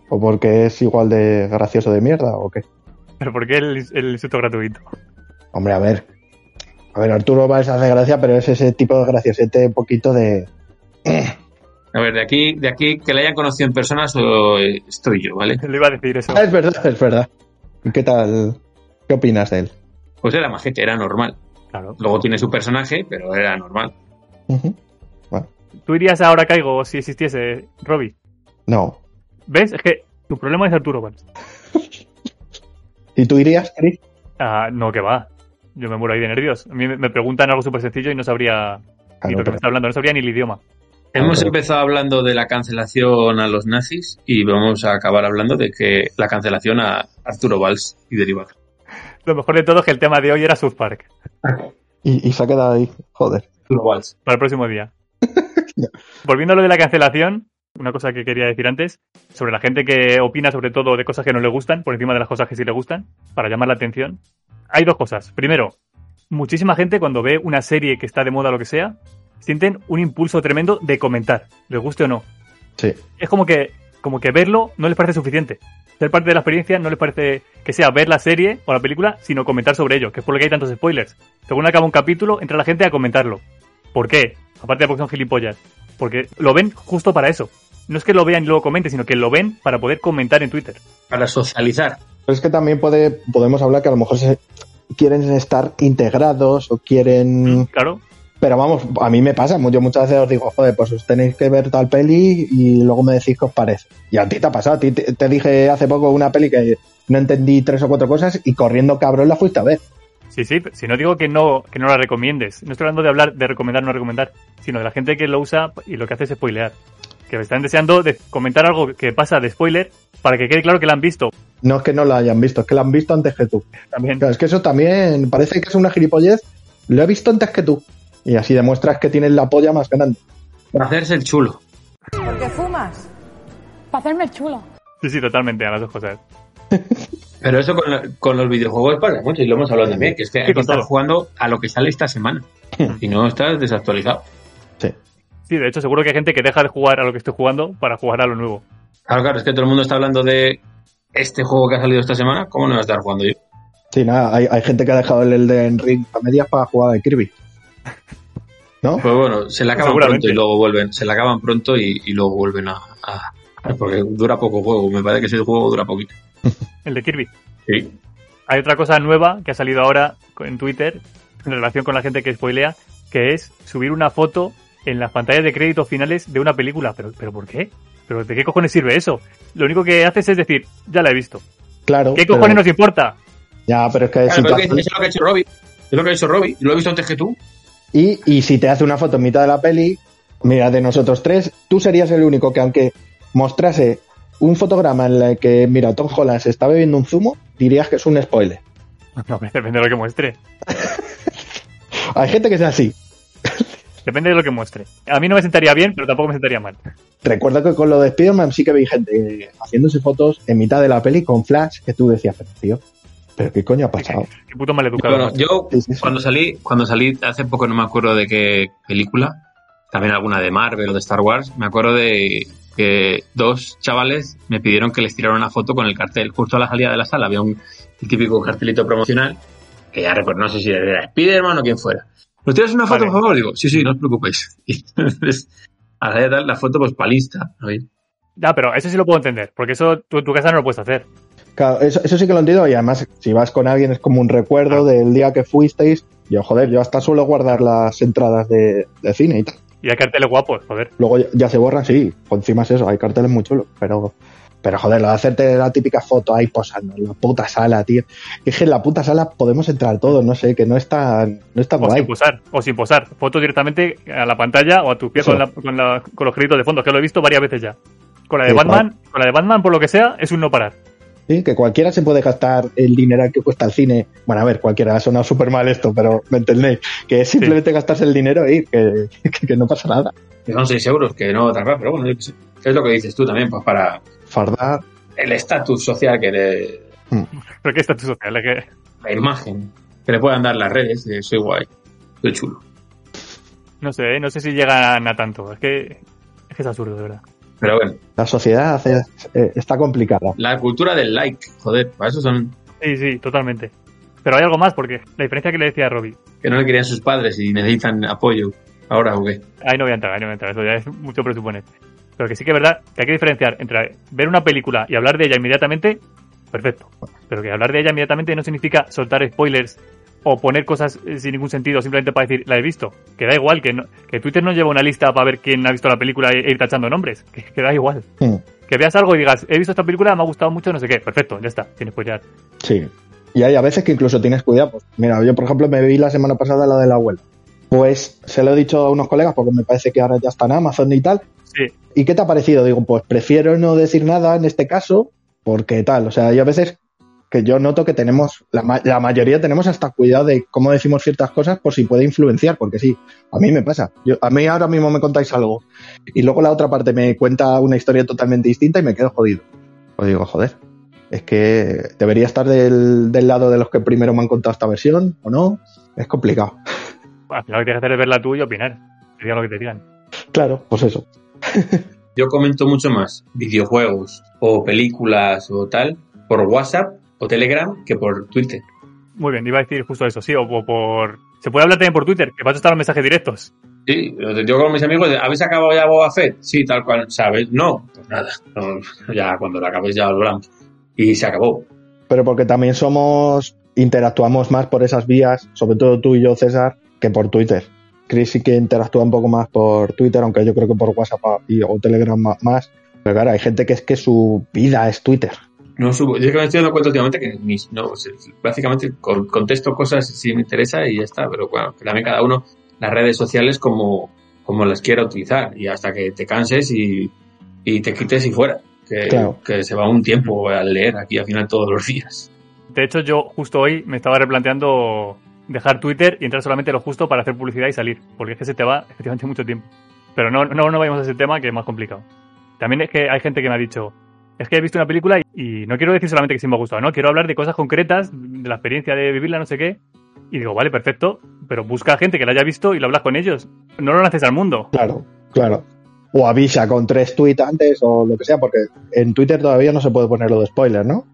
Speaker 1: O porque es igual de gracioso de mierda o qué.
Speaker 2: ¿Pero por qué el, el insulto gratuito?
Speaker 1: Hombre, a ver. A ver, Arturo Valls hace gracia, pero es ese tipo de graciosete un poquito de.
Speaker 3: A ver, de aquí, de aquí que le hayan conocido en persona solo eh, estoy yo, ¿vale?
Speaker 2: Le iba a decir eso.
Speaker 1: Ah, es verdad, es verdad. ¿Y qué tal? ¿Qué opinas de él?
Speaker 3: Pues era majete, era normal.
Speaker 2: Claro.
Speaker 3: Luego tiene su personaje, pero era normal.
Speaker 1: Ujú.
Speaker 2: ¿Tú irías ahora caigo si existiese Robbie?
Speaker 1: No.
Speaker 2: ¿Ves? Es que tu problema es Arturo Valls.
Speaker 1: ¿Y tú irías, Chris?
Speaker 2: Ah, no, que va. Yo me muero ahí de nervios. A mí me- preguntan algo súper sencillo y no sabría
Speaker 1: Ah,
Speaker 2: ni
Speaker 1: no,
Speaker 2: lo que me está hablando, no sabría ni el idioma.
Speaker 3: Hemos empezado hablando de la cancelación a los nazis y vamos a acabar hablando de que la cancelación a Arturo Valls y derivados.
Speaker 2: Lo mejor de todo es que el tema de hoy era South Park.
Speaker 1: Y, y se ha quedado ahí. Joder.
Speaker 3: Arturo Valls.
Speaker 2: Para el próximo día. Volviendo a lo de la cancelación, una cosa que quería decir antes, sobre la gente que opina sobre todo de cosas que no le gustan, por encima de las cosas que sí le gustan, para llamar la atención. Hay dos cosas. Primero, muchísima gente cuando ve una serie que está de moda o lo que sea, sienten un impulso tremendo de comentar, les guste o no.
Speaker 1: Sí.
Speaker 2: Es como que, como que verlo no les parece suficiente. Ser parte de la experiencia no les parece que sea ver la serie o la película, sino comentar sobre ello, que es por lo que hay tantos spoilers. Según acaba un capítulo, entra la gente a comentarlo. ¿Por qué? Aparte de porque son gilipollas. Porque lo ven justo para eso. No es que lo vean y luego comenten, sino que lo ven para poder comentar en Twitter.
Speaker 3: Para socializar.
Speaker 1: Pero es que también puede, podemos hablar que a lo mejor se, quieren estar integrados o quieren...
Speaker 2: Claro.
Speaker 1: Pero vamos, a mí me pasa, yo muchas veces os digo, joder, pues os tenéis que ver tal peli y luego me decís qué os parece. Y a ti te ha pasado, a ti te, te dije hace poco una peli que no entendí tres o cuatro cosas y corriendo cabrón la fuiste a ver.
Speaker 2: Sí, sí, si no digo que no, que no la recomiendes. No estoy hablando de hablar de recomendar o no recomendar, sino de la gente que lo usa y lo que hace es spoilear. Que me están deseando de comentar algo que pasa de spoiler para que quede claro que la han visto.
Speaker 1: No es que no la hayan visto, es que la han visto antes que tú.
Speaker 2: También.
Speaker 1: Claro, es que eso también parece que es una gilipollez. Lo he visto antes que tú. Y así demuestras que tienes la polla más grande.
Speaker 3: Para hacerse el chulo.
Speaker 4: ¿Por qué fumas? Para hacerme el chulo.
Speaker 2: Sí, sí, totalmente, a las dos cosas.
Speaker 3: Pero eso con, la- con los videojuegos pasa mucho y lo hemos hablado también, que es que
Speaker 2: Sí,
Speaker 3: hay que estar jugando a lo que sale esta semana. y no estás desactualizado.
Speaker 1: Sí.
Speaker 2: Sí, de hecho, seguro que hay gente que deja de jugar a lo que estoy jugando para jugar a lo nuevo.
Speaker 3: Claro, claro, es que todo el mundo está hablando de este juego que ha salido esta semana. ¿Cómo no voy a estar jugando yo?
Speaker 1: Sí, nada, hay, hay gente que ha dejado el Elden Ring a medias para jugar al Kirby. ¿No?
Speaker 3: Pues bueno, se la acaban pronto y luego vuelven. Se la acaban pronto y, y luego vuelven a, a- Porque dura poco juego. Me parece que ese juego dura poquito.
Speaker 2: El de Kirby.
Speaker 3: Sí.
Speaker 2: Hay otra cosa nueva que ha salido ahora en Twitter en relación con la gente que spoilea, que es subir una foto en las pantallas de créditos finales de una película. ¿Pero, pero por qué? ¿Pero de qué cojones sirve eso? Lo único que haces es decir, ya la he visto.
Speaker 1: Claro.
Speaker 2: ¿Qué
Speaker 1: pero-
Speaker 2: cojones nos importa?
Speaker 1: Ya, pero es que
Speaker 3: Claro, pero que eso es lo que ha hecho Robbie. Es lo que ha hecho Robbie. Lo he visto antes que tú.
Speaker 1: Y, y si te hace una foto en mitad de la peli, mira, de nosotros tres, tú serías el único que aunque mostrase un fotograma en el que, mira, Tom Holland se está bebiendo un zumo, dirías que es un spoiler.
Speaker 2: No, depende de lo que muestre.
Speaker 1: Hay gente que es así.
Speaker 2: Depende de lo que muestre. A mí no me sentaría bien, pero tampoco me sentaría mal.
Speaker 1: Recuerdo que con lo de Spider-Man sí que vi gente haciéndose fotos en mitad de la peli con flash que tú decías, pero tío, ¿pero qué coño ha pasado?
Speaker 2: Qué puto maleducado.
Speaker 3: Bueno, yo cuando salí, cuando salí hace poco no me acuerdo de qué película, también alguna de Marvel o de Star Wars, me acuerdo de que dos chavales me pidieron que les tirara una foto con el cartel. Justo a la salida de la sala había un el típico cartelito promocional, que ya recuerdo, no sé si era Spiderman o quien fuera. ¿Nos tiras una foto,
Speaker 2: Vale.
Speaker 3: por favor? Digo, sí, sí, no os preocupéis. Y entonces, a la de la foto pues palista. ¿no?
Speaker 2: Ya, pero eso sí lo puedo entender, porque eso tú en tu casa no lo puedes hacer.
Speaker 1: Claro, eso, eso sí que lo entiendo y además si vas con alguien es como un recuerdo del día que fuisteis. Yo, joder, yo hasta suelo guardar las entradas de, de cine y tal.
Speaker 2: Y hay carteles guapos, joder.
Speaker 1: Luego ya, ya se borran, sí, por encima es eso, hay carteles muy chulos, pero... Pero joder, lo de hacerte la típica foto ahí posando en la puta sala, tío. Es que en la puta sala podemos entrar todos, no sé, que no está, no está
Speaker 2: O
Speaker 1: guay.
Speaker 2: sin posar, o sin posar. Foto directamente a la pantalla o a tu pie
Speaker 1: Eso.
Speaker 2: con, la- con, la- con los créditos de fondo, que lo he visto varias veces ya. Con la de
Speaker 1: Sí,
Speaker 2: Batman, con la de Batman, por lo que sea, es un no parar.
Speaker 1: Sí, que cualquiera se puede gastar el dinero que cuesta el cine. Bueno, a ver, cualquiera, ha sonado súper mal esto, pero me entendéis. Que es simplemente gastarse el dinero e ir, que, que, que no pasa nada.
Speaker 3: Que son 6 euros, que no raro, pero bueno, yo qué sé. es lo que dices tú también, pues para
Speaker 1: Fardar.
Speaker 3: el estatus social que le,
Speaker 2: Pero qué estatus social, es que
Speaker 3: la imagen que le puedan dar las redes de soy guay, soy chulo.
Speaker 2: no sé, ¿eh? no sé si llegan a tanto. Es que es, que es absurdo, de verdad.
Speaker 3: Pero bueno,
Speaker 1: La sociedad hace- eh, está complicada.
Speaker 3: la cultura del like, joder, para eso son
Speaker 2: Sí, sí, totalmente. Pero hay algo más, porque la diferencia que le decía a Robbie,
Speaker 3: que no le querían sus padres y necesitan apoyo. Ahora, ¿o qué?
Speaker 2: ahí no voy a entrar, ahí no voy a entrar, eso ya es mucho presuponer. Pero que sí que es verdad que hay que diferenciar entre ver una película y hablar de ella inmediatamente, perfecto. Pero que hablar de ella inmediatamente no significa soltar spoilers o poner cosas eh, sin ningún sentido simplemente para decir la he visto. Que da igual, que, no- que Twitter no lleva una lista para ver quién ha visto la película e ir tachando nombres. Que, que da igual.
Speaker 1: Hmm,
Speaker 2: Que veas algo y digas, he visto esta película, me ha gustado mucho, no sé qué. Perfecto, ya está, tienes ya.
Speaker 1: Sí. Y hay a veces que incluso tienes cuidado. Pues mira, yo por ejemplo me vi la semana pasada la de la abuela. Pues se lo he dicho a unos colegas porque me parece que ahora ya está en Amazon y tal.
Speaker 2: Sí,
Speaker 1: ¿Y qué te ha parecido? Digo, pues prefiero no decir nada en este caso porque tal. O sea, hay a veces que yo noto que tenemos, la, ma- la mayoría tenemos hasta cuidado de cómo decimos ciertas cosas por si puede influenciar, porque sí, a mí me pasa. Yo, a mí ahora mismo me contáis algo y luego la otra parte me cuenta una historia totalmente distinta y me quedo jodido. Pues digo, joder, es que debería estar del, del lado de los que primero me han contado esta versión o no. Es complicado.
Speaker 2: al final lo que tienes que hacer es verla tú y opinar. Que digan lo que te digan.
Speaker 1: Claro, pues eso.
Speaker 3: Yo comento mucho más videojuegos o películas o tal por WhatsApp o Telegram que por Twitter.
Speaker 2: Muy bien, iba a decir justo eso, sí, o, o por... Se puede hablar también por Twitter, que para eso están los mensajes directos.
Speaker 3: Sí, yo con mis amigos, ¿habéis acabado ya Boba Fett? Sí, tal cual, ¿sabes? No, pues nada, no, ya cuando lo acabéis ya lo hablamos. Y se acabó.
Speaker 1: Pero porque también somos, interactuamos más por esas vías, sobre todo tú y yo, César, que por Twitter. Chris sí que interactúa un poco más por Twitter, aunque yo creo que por WhatsApp y, o Telegram más. Pero claro, hay gente que es que su vida es Twitter.
Speaker 3: No subo, yo es que me estoy dando cuenta últimamente que mis, no, básicamente con- contesto cosas si me interesa y ya está, pero bueno, que también cada uno las redes sociales como, como las quiera utilizar y hasta que te canses y, y te quites y fuera. Que,
Speaker 1: Claro.
Speaker 3: que se va un tiempo al leer aquí al final todos los días.
Speaker 2: De hecho, yo justo hoy me estaba replanteando dejar Twitter y entrar solamente lo justo para hacer publicidad y salir, porque es que se te va efectivamente mucho tiempo. Pero no, no, no vayamos a ese tema que es más complicado. También es que hay gente que me ha dicho, es que he visto una película y, y no quiero decir solamente que sí me ha gustado, no, quiero hablar de cosas concretas, de la experiencia de vivirla, no sé qué. Y digo, vale, perfecto, pero busca gente que la haya visto y lo hablas con ellos. No lo lances al mundo.
Speaker 1: Claro, claro. O avisa con tres tweets antes o lo que sea, porque en Twitter todavía no se puede poner lo de spoiler, ¿no?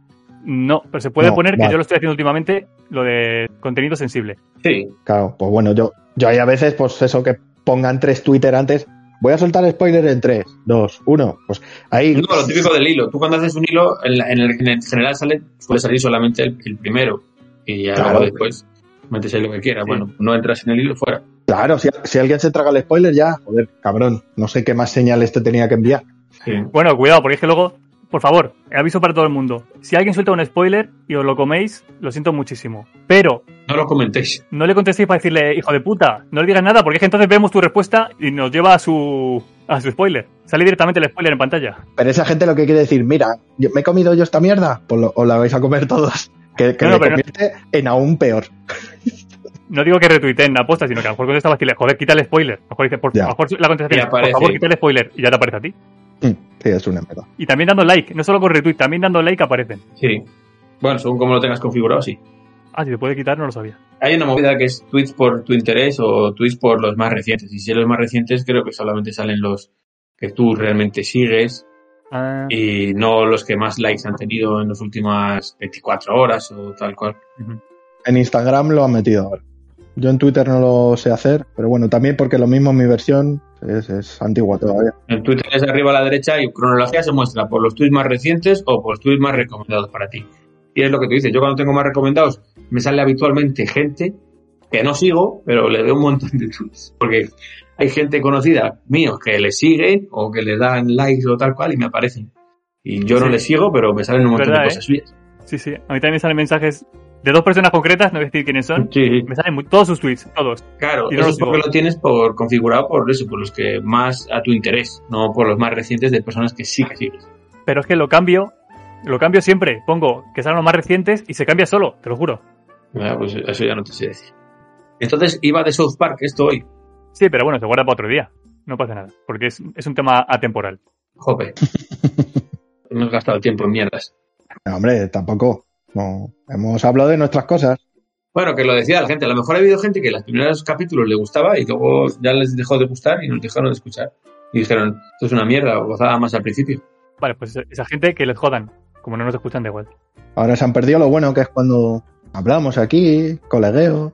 Speaker 2: No, pero se puede
Speaker 1: No,
Speaker 2: poner, que yo lo estoy haciendo últimamente, lo de contenido sensible.
Speaker 3: Sí,
Speaker 1: Claro, pues bueno, yo, yo hay a veces, pues eso, que pongan tres Twitter antes. Voy a soltar spoiler en tres, dos, uno. Pues ahí.
Speaker 3: No, lo típico del hilo. Tú cuando haces un hilo, en, la- en el, en el general sale, puede salir solamente el, el primero. Y ya
Speaker 1: Claro.
Speaker 3: luego después metes ahí lo que quieras.
Speaker 2: Sí.
Speaker 3: Bueno, no entras en el hilo fuera.
Speaker 1: Claro, si, si alguien se traga el spoiler ya, joder, cabrón, no sé qué más señales te tenía que enviar.
Speaker 3: Sí.
Speaker 2: Bueno, cuidado, porque es que luego por favor, aviso para todo el mundo. Si alguien suelta un spoiler y os lo coméis, lo siento muchísimo. Pero
Speaker 3: No lo comentéis.
Speaker 2: no le contestéis para decirle, hijo de puta, no le digas nada, porque es que entonces vemos tu respuesta y nos lleva a su, a su spoiler. Sale directamente el spoiler en pantalla.
Speaker 1: Pero esa gente lo que quiere decir, mira, yo- ¿me he comido yo esta mierda? Pues lo- os la vais a comer todos. Que, que
Speaker 2: No,
Speaker 1: convierte en aún peor.
Speaker 2: No digo que retuiteen la aposta, sino que a lo mejor contesta para decirle, joder, quita el spoiler. A lo mejor dice, por, a lo mejor la contestación
Speaker 3: Y
Speaker 2: es, por
Speaker 3: aparece.
Speaker 2: favor, quita el spoiler. Y ya te aparece a ti.
Speaker 1: Mm, Sí, es una mierda.
Speaker 2: Y también dando like, no solo con retweet, también dando like aparecen.
Speaker 3: Sí. Bueno, según como lo tengas configurado, sí.
Speaker 2: Ah, si se puede quitar, no lo sabía.
Speaker 3: Hay una movida que es tweets por tu interés o tweets por los más recientes. Y si es los más recientes, creo que solamente salen los que tú realmente sigues
Speaker 2: Ah,
Speaker 3: y no los que más likes han tenido en las últimas 24 horas o tal cual.
Speaker 1: En Instagram lo han metido ahora. Yo en Twitter no lo sé hacer, pero bueno, también porque lo mismo mi versión es, es antigua todavía.
Speaker 3: En Twitter es arriba a la derecha y cronología se muestra por los tweets más recientes o por los tweets más recomendados para ti. Y es lo que tú dices. Yo cuando tengo más recomendados me sale habitualmente gente que no sigo, pero le veo un montón de tweets. Porque hay gente conocida mío que le siguen o que le dan likes o tal cual y me aparecen. Y yo no le sigo, pero me salen un montón
Speaker 2: Verdad,
Speaker 3: de
Speaker 2: ¿eh?
Speaker 3: cosas suyas.
Speaker 2: Sí, sí. A mí también me salen mensajes de dos personas concretas, no voy a decir quiénes son.
Speaker 3: Sí.
Speaker 2: Me salen muy- todos sus tweets, todos.
Speaker 3: Claro,
Speaker 2: Y no
Speaker 3: eso
Speaker 2: lo
Speaker 3: es porque lo tienes por configurado por eso, por los que más a tu interés, no por los más recientes de personas que sí que sigues.
Speaker 2: Pero es que lo cambio, lo cambio siempre. Pongo que salgan los más recientes y se cambia solo, te lo juro.
Speaker 3: Ah, pues eso ya no te sé decir. Entonces iba de South Park esto hoy.
Speaker 2: Sí, pero bueno, se guarda para otro día. No pasa nada, porque es, es un tema atemporal.
Speaker 3: Jope. Hemos gastado tiempo en mierdas.
Speaker 1: No, hombre, tampoco. No, hemos hablado de nuestras cosas.
Speaker 3: Bueno, que lo decía la gente. A lo mejor ha habido gente que en los primeros capítulos le gustaba y luego ya les dejó de gustar y nos dejaron de escuchar. Y dijeron, esto es una mierda, o gozaba más al principio.
Speaker 2: Vale, pues esa gente que les jodan, como no nos escuchan de igual.
Speaker 1: Ahora se han perdido lo bueno que es cuando hablamos aquí, colegueo.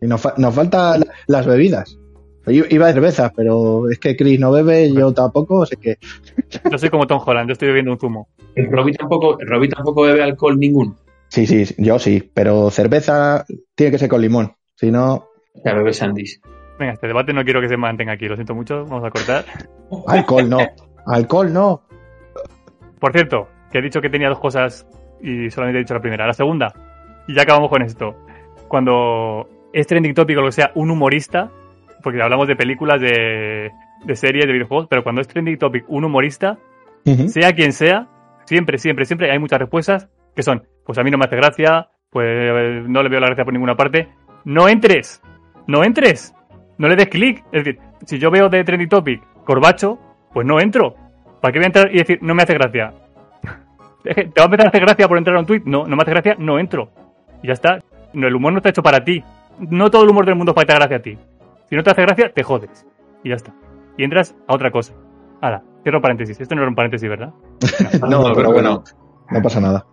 Speaker 1: Y nos, fa- nos faltan la- las bebidas. I- Iba a cervezas, pero es que Chris no bebe, yo tampoco, así que
Speaker 2: Yo soy como Tom Holland, yo estoy bebiendo un zumo.
Speaker 3: Robbie tampoco, Robbie tampoco bebe alcohol ninguno.
Speaker 1: Sí, sí, yo sí, pero cerveza tiene que ser con limón, si no,
Speaker 3: Ya bebe Sandys.
Speaker 2: Venga, este debate no quiero que se mantenga aquí, lo siento mucho, vamos a cortar.
Speaker 1: alcohol no, alcohol no.
Speaker 2: Por cierto, que he dicho que tenía dos cosas y solamente he dicho la primera. La segunda, y ya acabamos con esto. Cuando es trending topic o lo que sea, un humorista, porque hablamos de películas, de, de series, de videojuegos, pero cuando es trending topic un humorista, sea quien sea, siempre, siempre, siempre hay muchas respuestas que son, pues a mí no me hace gracia, pues no le veo la gracia por ninguna parte. No entres, no entres, no le des clic. Es decir, si yo veo de trending topic Corbacho, pues no entro. ¿Para qué voy a entrar y decir, no me hace gracia? ¿Te va a empezar a hacer gracia por entrar a un tweet? No, no me hace gracia, no entro. Y ya está. No, el humor no está hecho para ti. No todo el humor del mundo es para que te haga gracia a ti. Si no te hace gracia, te jodes. Y ya está. Y entras a otra cosa. Ahora, cierro paréntesis. Esto no era un paréntesis, ¿verdad?
Speaker 1: No, pero bueno, no pasa nada.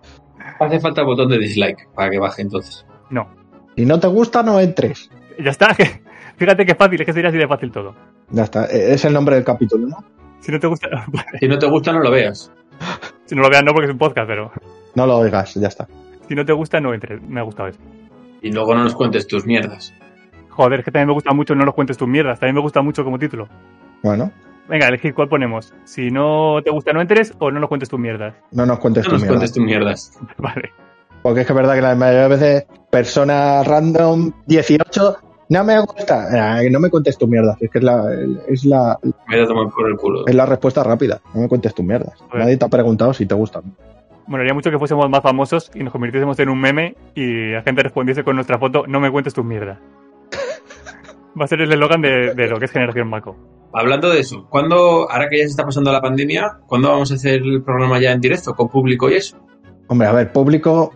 Speaker 3: Hace falta el botón de dislike para que baje entonces.
Speaker 2: No.
Speaker 1: Si no te gusta, no entres.
Speaker 2: Ya está. Fíjate que fácil, es que sería así de fácil todo.
Speaker 1: Ya está, e- es el nombre del capítulo, ¿no?
Speaker 2: Si no te gusta,
Speaker 3: Si no te gusta, no lo veas.
Speaker 2: si no lo veas no porque es un podcast, pero
Speaker 1: No lo oigas, ya está.
Speaker 2: si no te gusta, no entres. Me ha gustado eso.
Speaker 3: Y luego no nos cuentes tus mierdas.
Speaker 2: Joder, es que también me gusta mucho no nos cuentes tus mierdas. También me gusta mucho como título.
Speaker 1: Bueno,
Speaker 2: Venga, elegid cuál ponemos. Si no te gusta, no entres o no nos cuentes tus mierdas.
Speaker 1: no nos cuentes
Speaker 3: No
Speaker 1: tu
Speaker 3: nos
Speaker 1: mierda.
Speaker 3: cuentes tus mierdas.
Speaker 2: Vale.
Speaker 1: Porque es que es verdad que la mayoría de veces, persona random 18, no me gusta. No me cuentes tu mierda. Es que es la, es la,
Speaker 3: Me voy a tomar por el culo.
Speaker 1: es la respuesta rápida. No me cuentes tus mierdas. Nadie te ha preguntado si te gustan.
Speaker 2: Bueno, haría mucho que fuésemos más famosos y nos convirtiésemos en un meme y la gente respondiese con nuestra foto, no me cuentes tus mierdas. Va a ser el eslogan de, de lo que es Generación Maco.
Speaker 3: Hablando de eso, ¿cuándo, ahora que ya se está pasando la pandemia, ¿cuándo vamos a hacer el programa ya en directo, con público y eso?
Speaker 1: Hombre, a ver, público,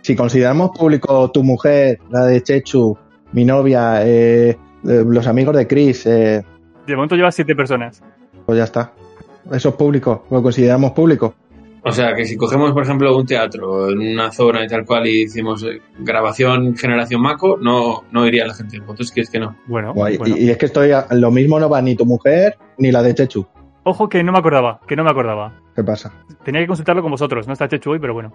Speaker 1: si consideramos público tu mujer, la de Chechu, mi novia, eh, eh, los amigos de Chris, eh,
Speaker 2: De momento llevas siete personas.
Speaker 1: pues ya está. Eso es público, lo consideramos público.
Speaker 3: O sea, que si cogemos, por ejemplo, un teatro en una zona y tal cual y hicimos eh, grabación generación Maco, no, no iría la gente. ¿Vosotros crees que no?
Speaker 2: Bueno,
Speaker 1: Guay.
Speaker 2: bueno.
Speaker 1: Y, y es que estoy, a- lo mismo no va ni tu mujer ni la de Chechu.
Speaker 2: Ojo que no me acordaba, que no me acordaba.
Speaker 1: ¿Qué pasa?
Speaker 2: Tenía que consultarlo con vosotros, no está Chechu hoy, pero bueno.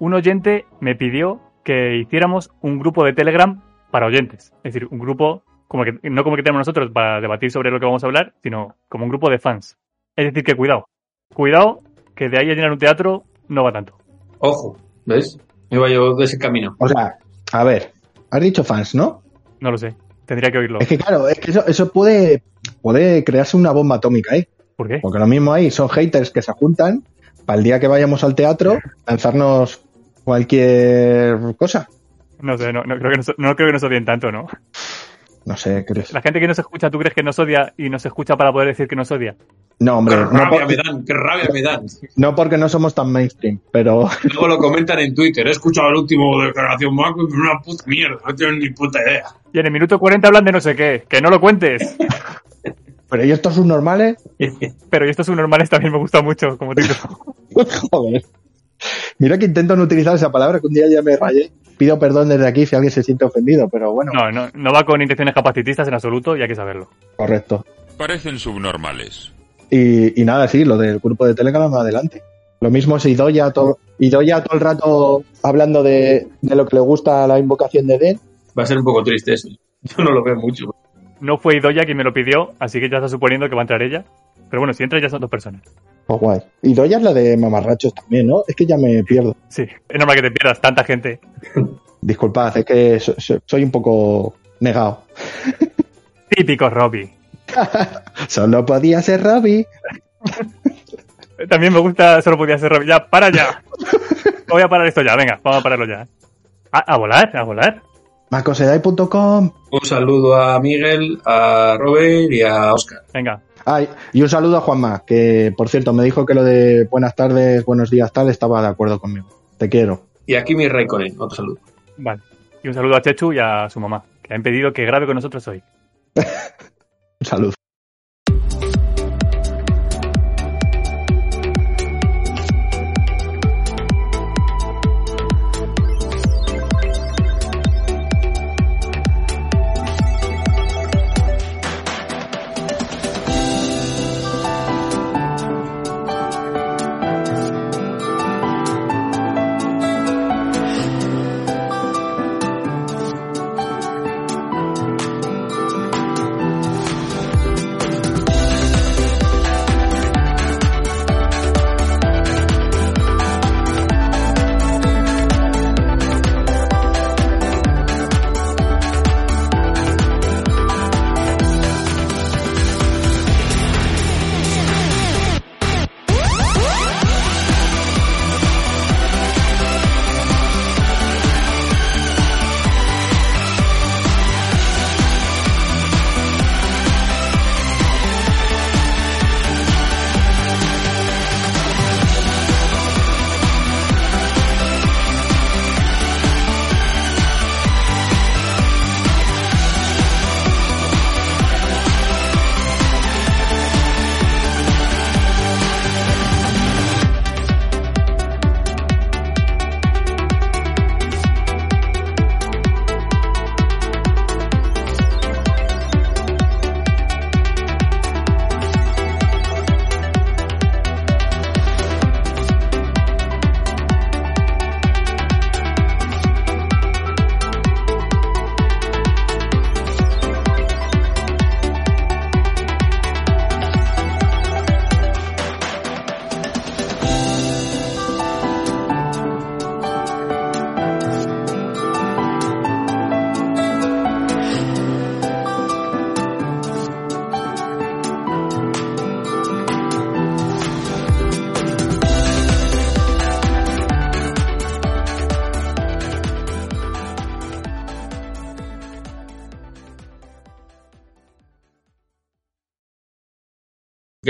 Speaker 2: Un oyente me pidió que hiciéramos un grupo de Telegram para oyentes. Es decir, un grupo, como que, no como que tenemos nosotros para debatir sobre lo que vamos a hablar, sino como un grupo de fans. Es decir, que cuidado. Cuidado, que de ahí a llenar un teatro no va tanto.
Speaker 3: Ojo, ¿ves? Me iba yo de ese camino.
Speaker 1: O sea, a ver, has dicho fans, ¿no?
Speaker 2: No lo sé. Tendría que oírlo.
Speaker 1: Es que claro, es que eso, eso puede, puede crearse una bomba atómica ahí.
Speaker 2: ¿Por qué?
Speaker 1: Porque lo mismo ahí son haters que se juntan para el día que vayamos al teatro lanzarnos cualquier cosa.
Speaker 2: No sé, no, no creo que nos, no creo que nos odien tanto, ¿no?
Speaker 1: No sé, ¿crees?
Speaker 2: La gente que nos escucha, ¿tú crees que nos odia y nos escucha para poder decir que nos odia?
Speaker 1: No,
Speaker 3: Qué
Speaker 1: hombre, no,
Speaker 3: rabia
Speaker 1: por-
Speaker 3: me dan, qué rabia me dan.
Speaker 1: no porque no somos tan mainstream, pero
Speaker 3: Luego lo comentan en Twitter. He escuchado el último de Generación Marco y es una puta mierda. No tienen ni puta idea.
Speaker 2: Y en el minuto 40 hablan de no sé qué. Que no lo cuentes.
Speaker 1: pero ¿y estos subnormales?
Speaker 2: Pero y estos subnormales también me gusta mucho como título.
Speaker 1: Joder. Mira que intento no utilizar esa palabra que un día ya me rayé. Pido perdón desde aquí si alguien se siente ofendido, pero bueno,
Speaker 2: No, no, no va con intenciones capacitistas en absoluto y hay que saberlo.
Speaker 1: correcto.
Speaker 5: Parecen subnormales.
Speaker 1: Y, y nada, sí, lo del grupo de Telegram adelante. Lo mismo si Idoya todo, Idoya todo el rato hablando de, de lo que le gusta a la invocación de Den.
Speaker 3: Va a ser un poco triste eso. Yo no lo veo mucho.
Speaker 2: No fue Idoya quien me lo pidió, así que ya está suponiendo que va a entrar ella. Pero bueno, si entra ya son dos personas.
Speaker 1: Pues guay. Idoya es la de mamarrachos también, ¿no? Es que ya me pierdo.
Speaker 2: Sí, es normal que te pierdas tanta gente.
Speaker 1: Disculpad, es que so- so- soy un poco negado.
Speaker 2: Típico Robbie.
Speaker 1: Solo podía ser Robbie.
Speaker 2: También me gusta, solo podía ser Robbie. Ya, para ya. Voy a parar esto ya, venga, vamos a pararlo ya. Ah, a volar, a volar.
Speaker 1: macosedai.com.
Speaker 3: Un saludo a Miguel, a Robert y a Oscar.
Speaker 2: Venga,
Speaker 1: Ay, y un saludo a Juanma, que por cierto me dijo que lo de buenas tardes, buenos días, tal, estaba de acuerdo conmigo. Te quiero.
Speaker 3: Y aquí mi Raikkonen. Otro saludo.
Speaker 2: vale. Y un saludo a Chechu y a su mamá, que han pedido que grabe con nosotros hoy.
Speaker 1: Un saludo.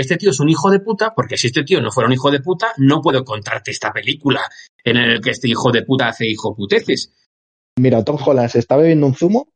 Speaker 3: Este tío es un hijo de puta, porque si este tío no fuera un hijo de puta, no puedo contarte esta película en el que este hijo de puta hace hijo puteces.
Speaker 1: Mira, Tom Holland se está bebiendo un zumo